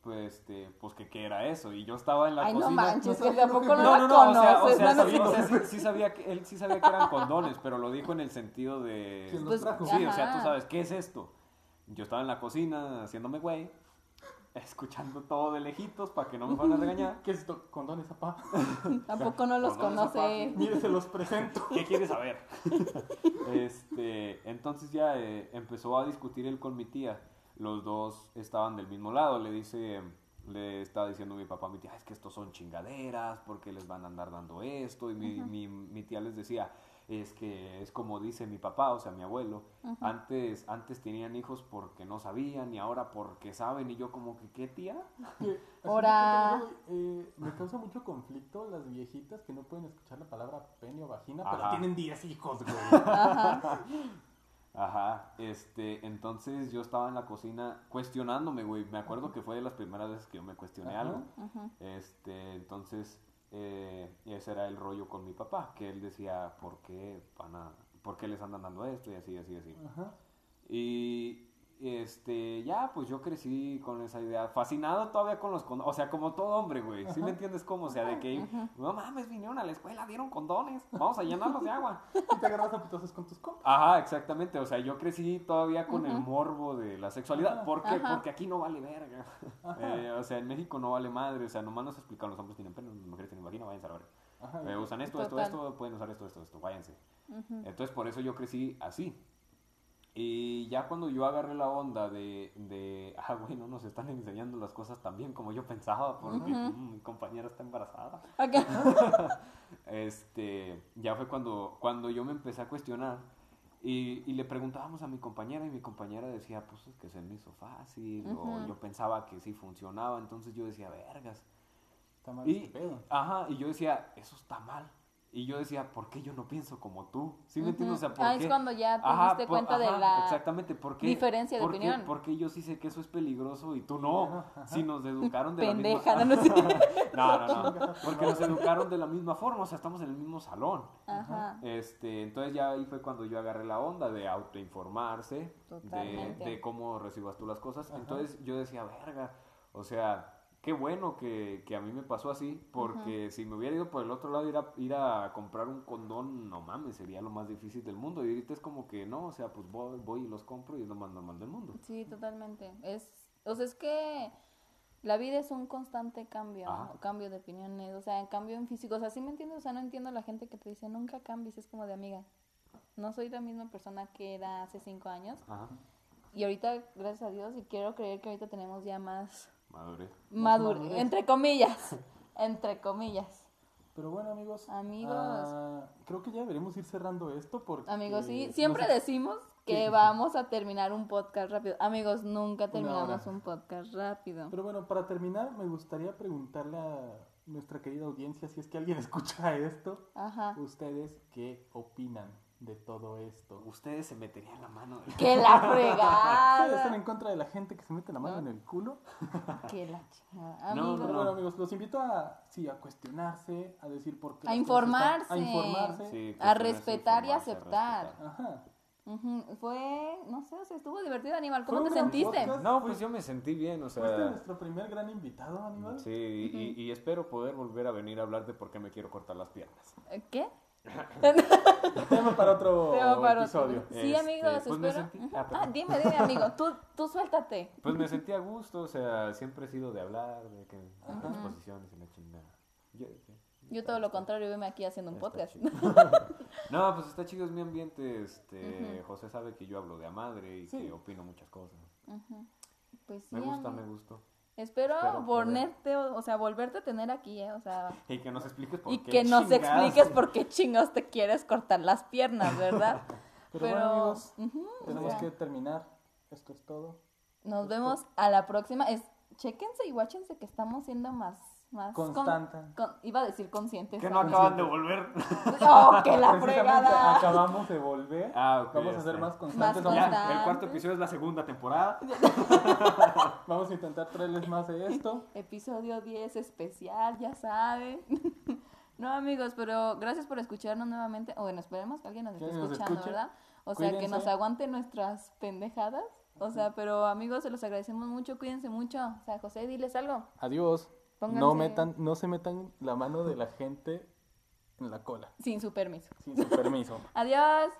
pues, este, pues que qué era eso. Y yo estaba en la Ay, no cocina. manches, No *laughs* que sabía lo tampoco que- no, No, no, no, o sea, o sea, sabía- sea, sí, sí sabía que, él sí sabía que eran condones, pero lo dijo en el sentido de... ¿Quién los Pues, trajo? Sí, o sea, tú sabes, ¿qué es esto? Yo estaba en la cocina haciéndome güey, escuchando todo de lejitos para que no me fueran a regañar. *laughs* ¿Qué es esto? Condones, papá. *laughs* Tampoco no los Condones, conoce. *laughs* Mire, se los presento. ¿Qué quieres saber? este, entonces ya eh, empezó a discutir él con mi tía. Los dos estaban del mismo lado. Le dice, le estaba diciendo mi papá a mi tía, es que estos son chingaderas, porque les van a andar dando esto? Y mi, mi, mi tía les decía, es que es como dice mi papá, o sea, mi abuelo. Antes, antes tenían hijos porque no sabían y ahora porque saben. Y yo como que, ¿qué tía? Ahora- eh, me causa mucho conflicto las viejitas que no pueden escuchar la palabra pene o vagina, pero Ajá. tienen 10 hijos, güey. Ajá, este, entonces yo estaba en la cocina cuestionándome, güey. Me acuerdo que fue de las primeras veces que yo me cuestioné Ajá. algo. Este, entonces, eh, ese era el rollo con mi papá, que él decía, ¿por qué van a, por qué les andan dando esto? Y así, así, así. Ajá. Y, este, ya, pues yo crecí con esa idea, fascinado todavía con los condones, o sea, como todo hombre, güey, ¿sí me entiendes cómo? O sea, de que, no mames, vinieron a la escuela, dieron condones, vamos a llenarlos de agua. *laughs* Y te agarras a putazos con tus compas. Ajá, exactamente, o sea, yo crecí todavía con el morbo de la sexualidad, Ajá. ¿por qué? Porque aquí no vale verga, *laughs* Eh, o sea, en México no vale madre, o sea, nomás nos explicaron, los hombres tienen pene, las mujeres tienen vagina, váyanse a la verga. Eh, usan esto, esto, esto, pueden usar esto, esto, esto, váyanse. Entonces por eso yo crecí así. Y ya cuando yo agarré la onda de, de *laughs* ah, güey, no nos están enseñando las cosas tan bien como yo pensaba, porque mm, mi compañera está embarazada. Ok. *laughs* Este, ya fue cuando, cuando yo me empecé a cuestionar y, y le preguntábamos a mi compañera y mi compañera decía, pues es que se me hizo fácil, o yo pensaba que sí funcionaba, entonces yo decía, vergas. Está mal Y, este pedo. ajá, y yo decía, eso está mal. Y yo decía, ¿por qué yo no pienso como tú? ¿Sí me entiendes? O sea, ¿por Ah, qué? es cuando ya te Ajá, diste cuenta de la exactamente, ¿por qué? diferencia de por qué- opinión. Porque yo sí sé que eso es peligroso y tú no. Si nos educaron de pendeja, la misma no sé. *laughs* No, no, no. Porque nos educaron de la misma forma, o sea, estamos en el mismo salón. Ajá. Este, entonces ya ahí fue cuando yo agarré la onda de autoinformarse, de, Totalmente. de cómo recibas tú las cosas. Entonces yo decía, verga, o sea, qué bueno que, que a mí me pasó así, porque si me hubiera ido por el otro lado, ir a, ir a comprar un condón, no mames, sería lo más difícil del mundo. Y ahorita es como que no, o sea, pues voy, voy y los compro y es lo más normal del mundo. Sí, totalmente. Es, o sea, es que la vida es un constante cambio, Ajá. cambio de opiniones, o sea, cambio en físico. O sea, ¿sí me entiendes? O sea, no entiendo a la gente que te dice, nunca cambies, es como de amiga. No soy la misma persona que era hace cinco años. Ajá, Y ahorita, gracias a Dios, y quiero creer que ahorita tenemos ya más madurez. madurez. entre comillas, *laughs* entre comillas. Pero bueno, amigos. Amigos. ah, creo que ya deberíamos ir cerrando esto porque. Amigos, sí, no siempre sé- decimos que Sí. vamos a terminar un podcast rápido. Amigos, nunca terminamos un podcast rápido. Pero bueno, para terminar, me gustaría preguntarle a nuestra querida audiencia, si es que alguien *laughs* escucha esto, Ajá. ¿ustedes qué opinan de todo esto? Ustedes se meterían la mano del Que la ¿Ustedes están en fregada. contra de la gente que se mete la mano en el culo? Que la chingada. No. Pero bueno, amigos, los invito a, sí, a cuestionarse, a decir por qué. A informarse. A informarse. Sí, A respetar y aceptar. respetar. Ajá. Fue, no sé, o sea, estuvo divertido, Animal. Fue ¿Cómo te sentiste? podcast. No, pues yo me sentí bien, o Fuiste sea... nuestro primer gran invitado, Aníbal. Sí, y, y espero poder volver a venir a hablar de por qué me quiero cortar las piernas. ¿Qué? Tema para otro *laughs* Tema para otro. episodio. Sí, Este, amigos, pues me espero. sentí- ah, Ah, dime, dime, amigo. Tú, tú suéltate. Pues me sentí a gusto, o sea, siempre he sido de hablar, de que las posiciones y la chingada. Yo, yo- Yo todo lo contrario, veme aquí haciendo un podcast. *laughs* no, pues está chido, es mi ambiente. Este, José sabe que yo hablo de a madre y Sí. que opino muchas cosas. Pues sí, Me gusta, amigo. me gustó. Espero, Espero ponerte, o, o sea, volverte a tener aquí, ¿eh? O sea, Y que nos expliques por y qué. que nos chingados. expliques por qué chingados te quieres cortar las piernas, ¿verdad? *laughs* Pero, bueno, amigos, ujú, o tenemos sea, que terminar. Esto es todo. nos vemos a la próxima. Es, chéquense y guáchense que estamos siendo más, más con- Constante. con- iba a decir conscientes. Que no acaban de volver. *laughs* ¡Oh, que la fregada! acabamos de volver. Ah, ok, Vamos a ser más constantes. Más Ya, el cuarto episodio es la segunda temporada. *laughs* vamos a intentar traerles más de esto. *laughs* Episodio 10 especial, ya saben. No, amigos, pero gracias por escucharnos nuevamente. O bueno, esperemos que alguien nos esté nos escuchando, escuche. ¿verdad? O sea, que nos aguante nuestras pendejadas. O sea, pero amigos, se los agradecemos mucho, cuídense mucho. O sea, José, diles algo. Adiós. Pónganse- No metan, no se metan la mano de la gente en la cola, Sin su permiso. sin su permiso. *laughs* Adiós.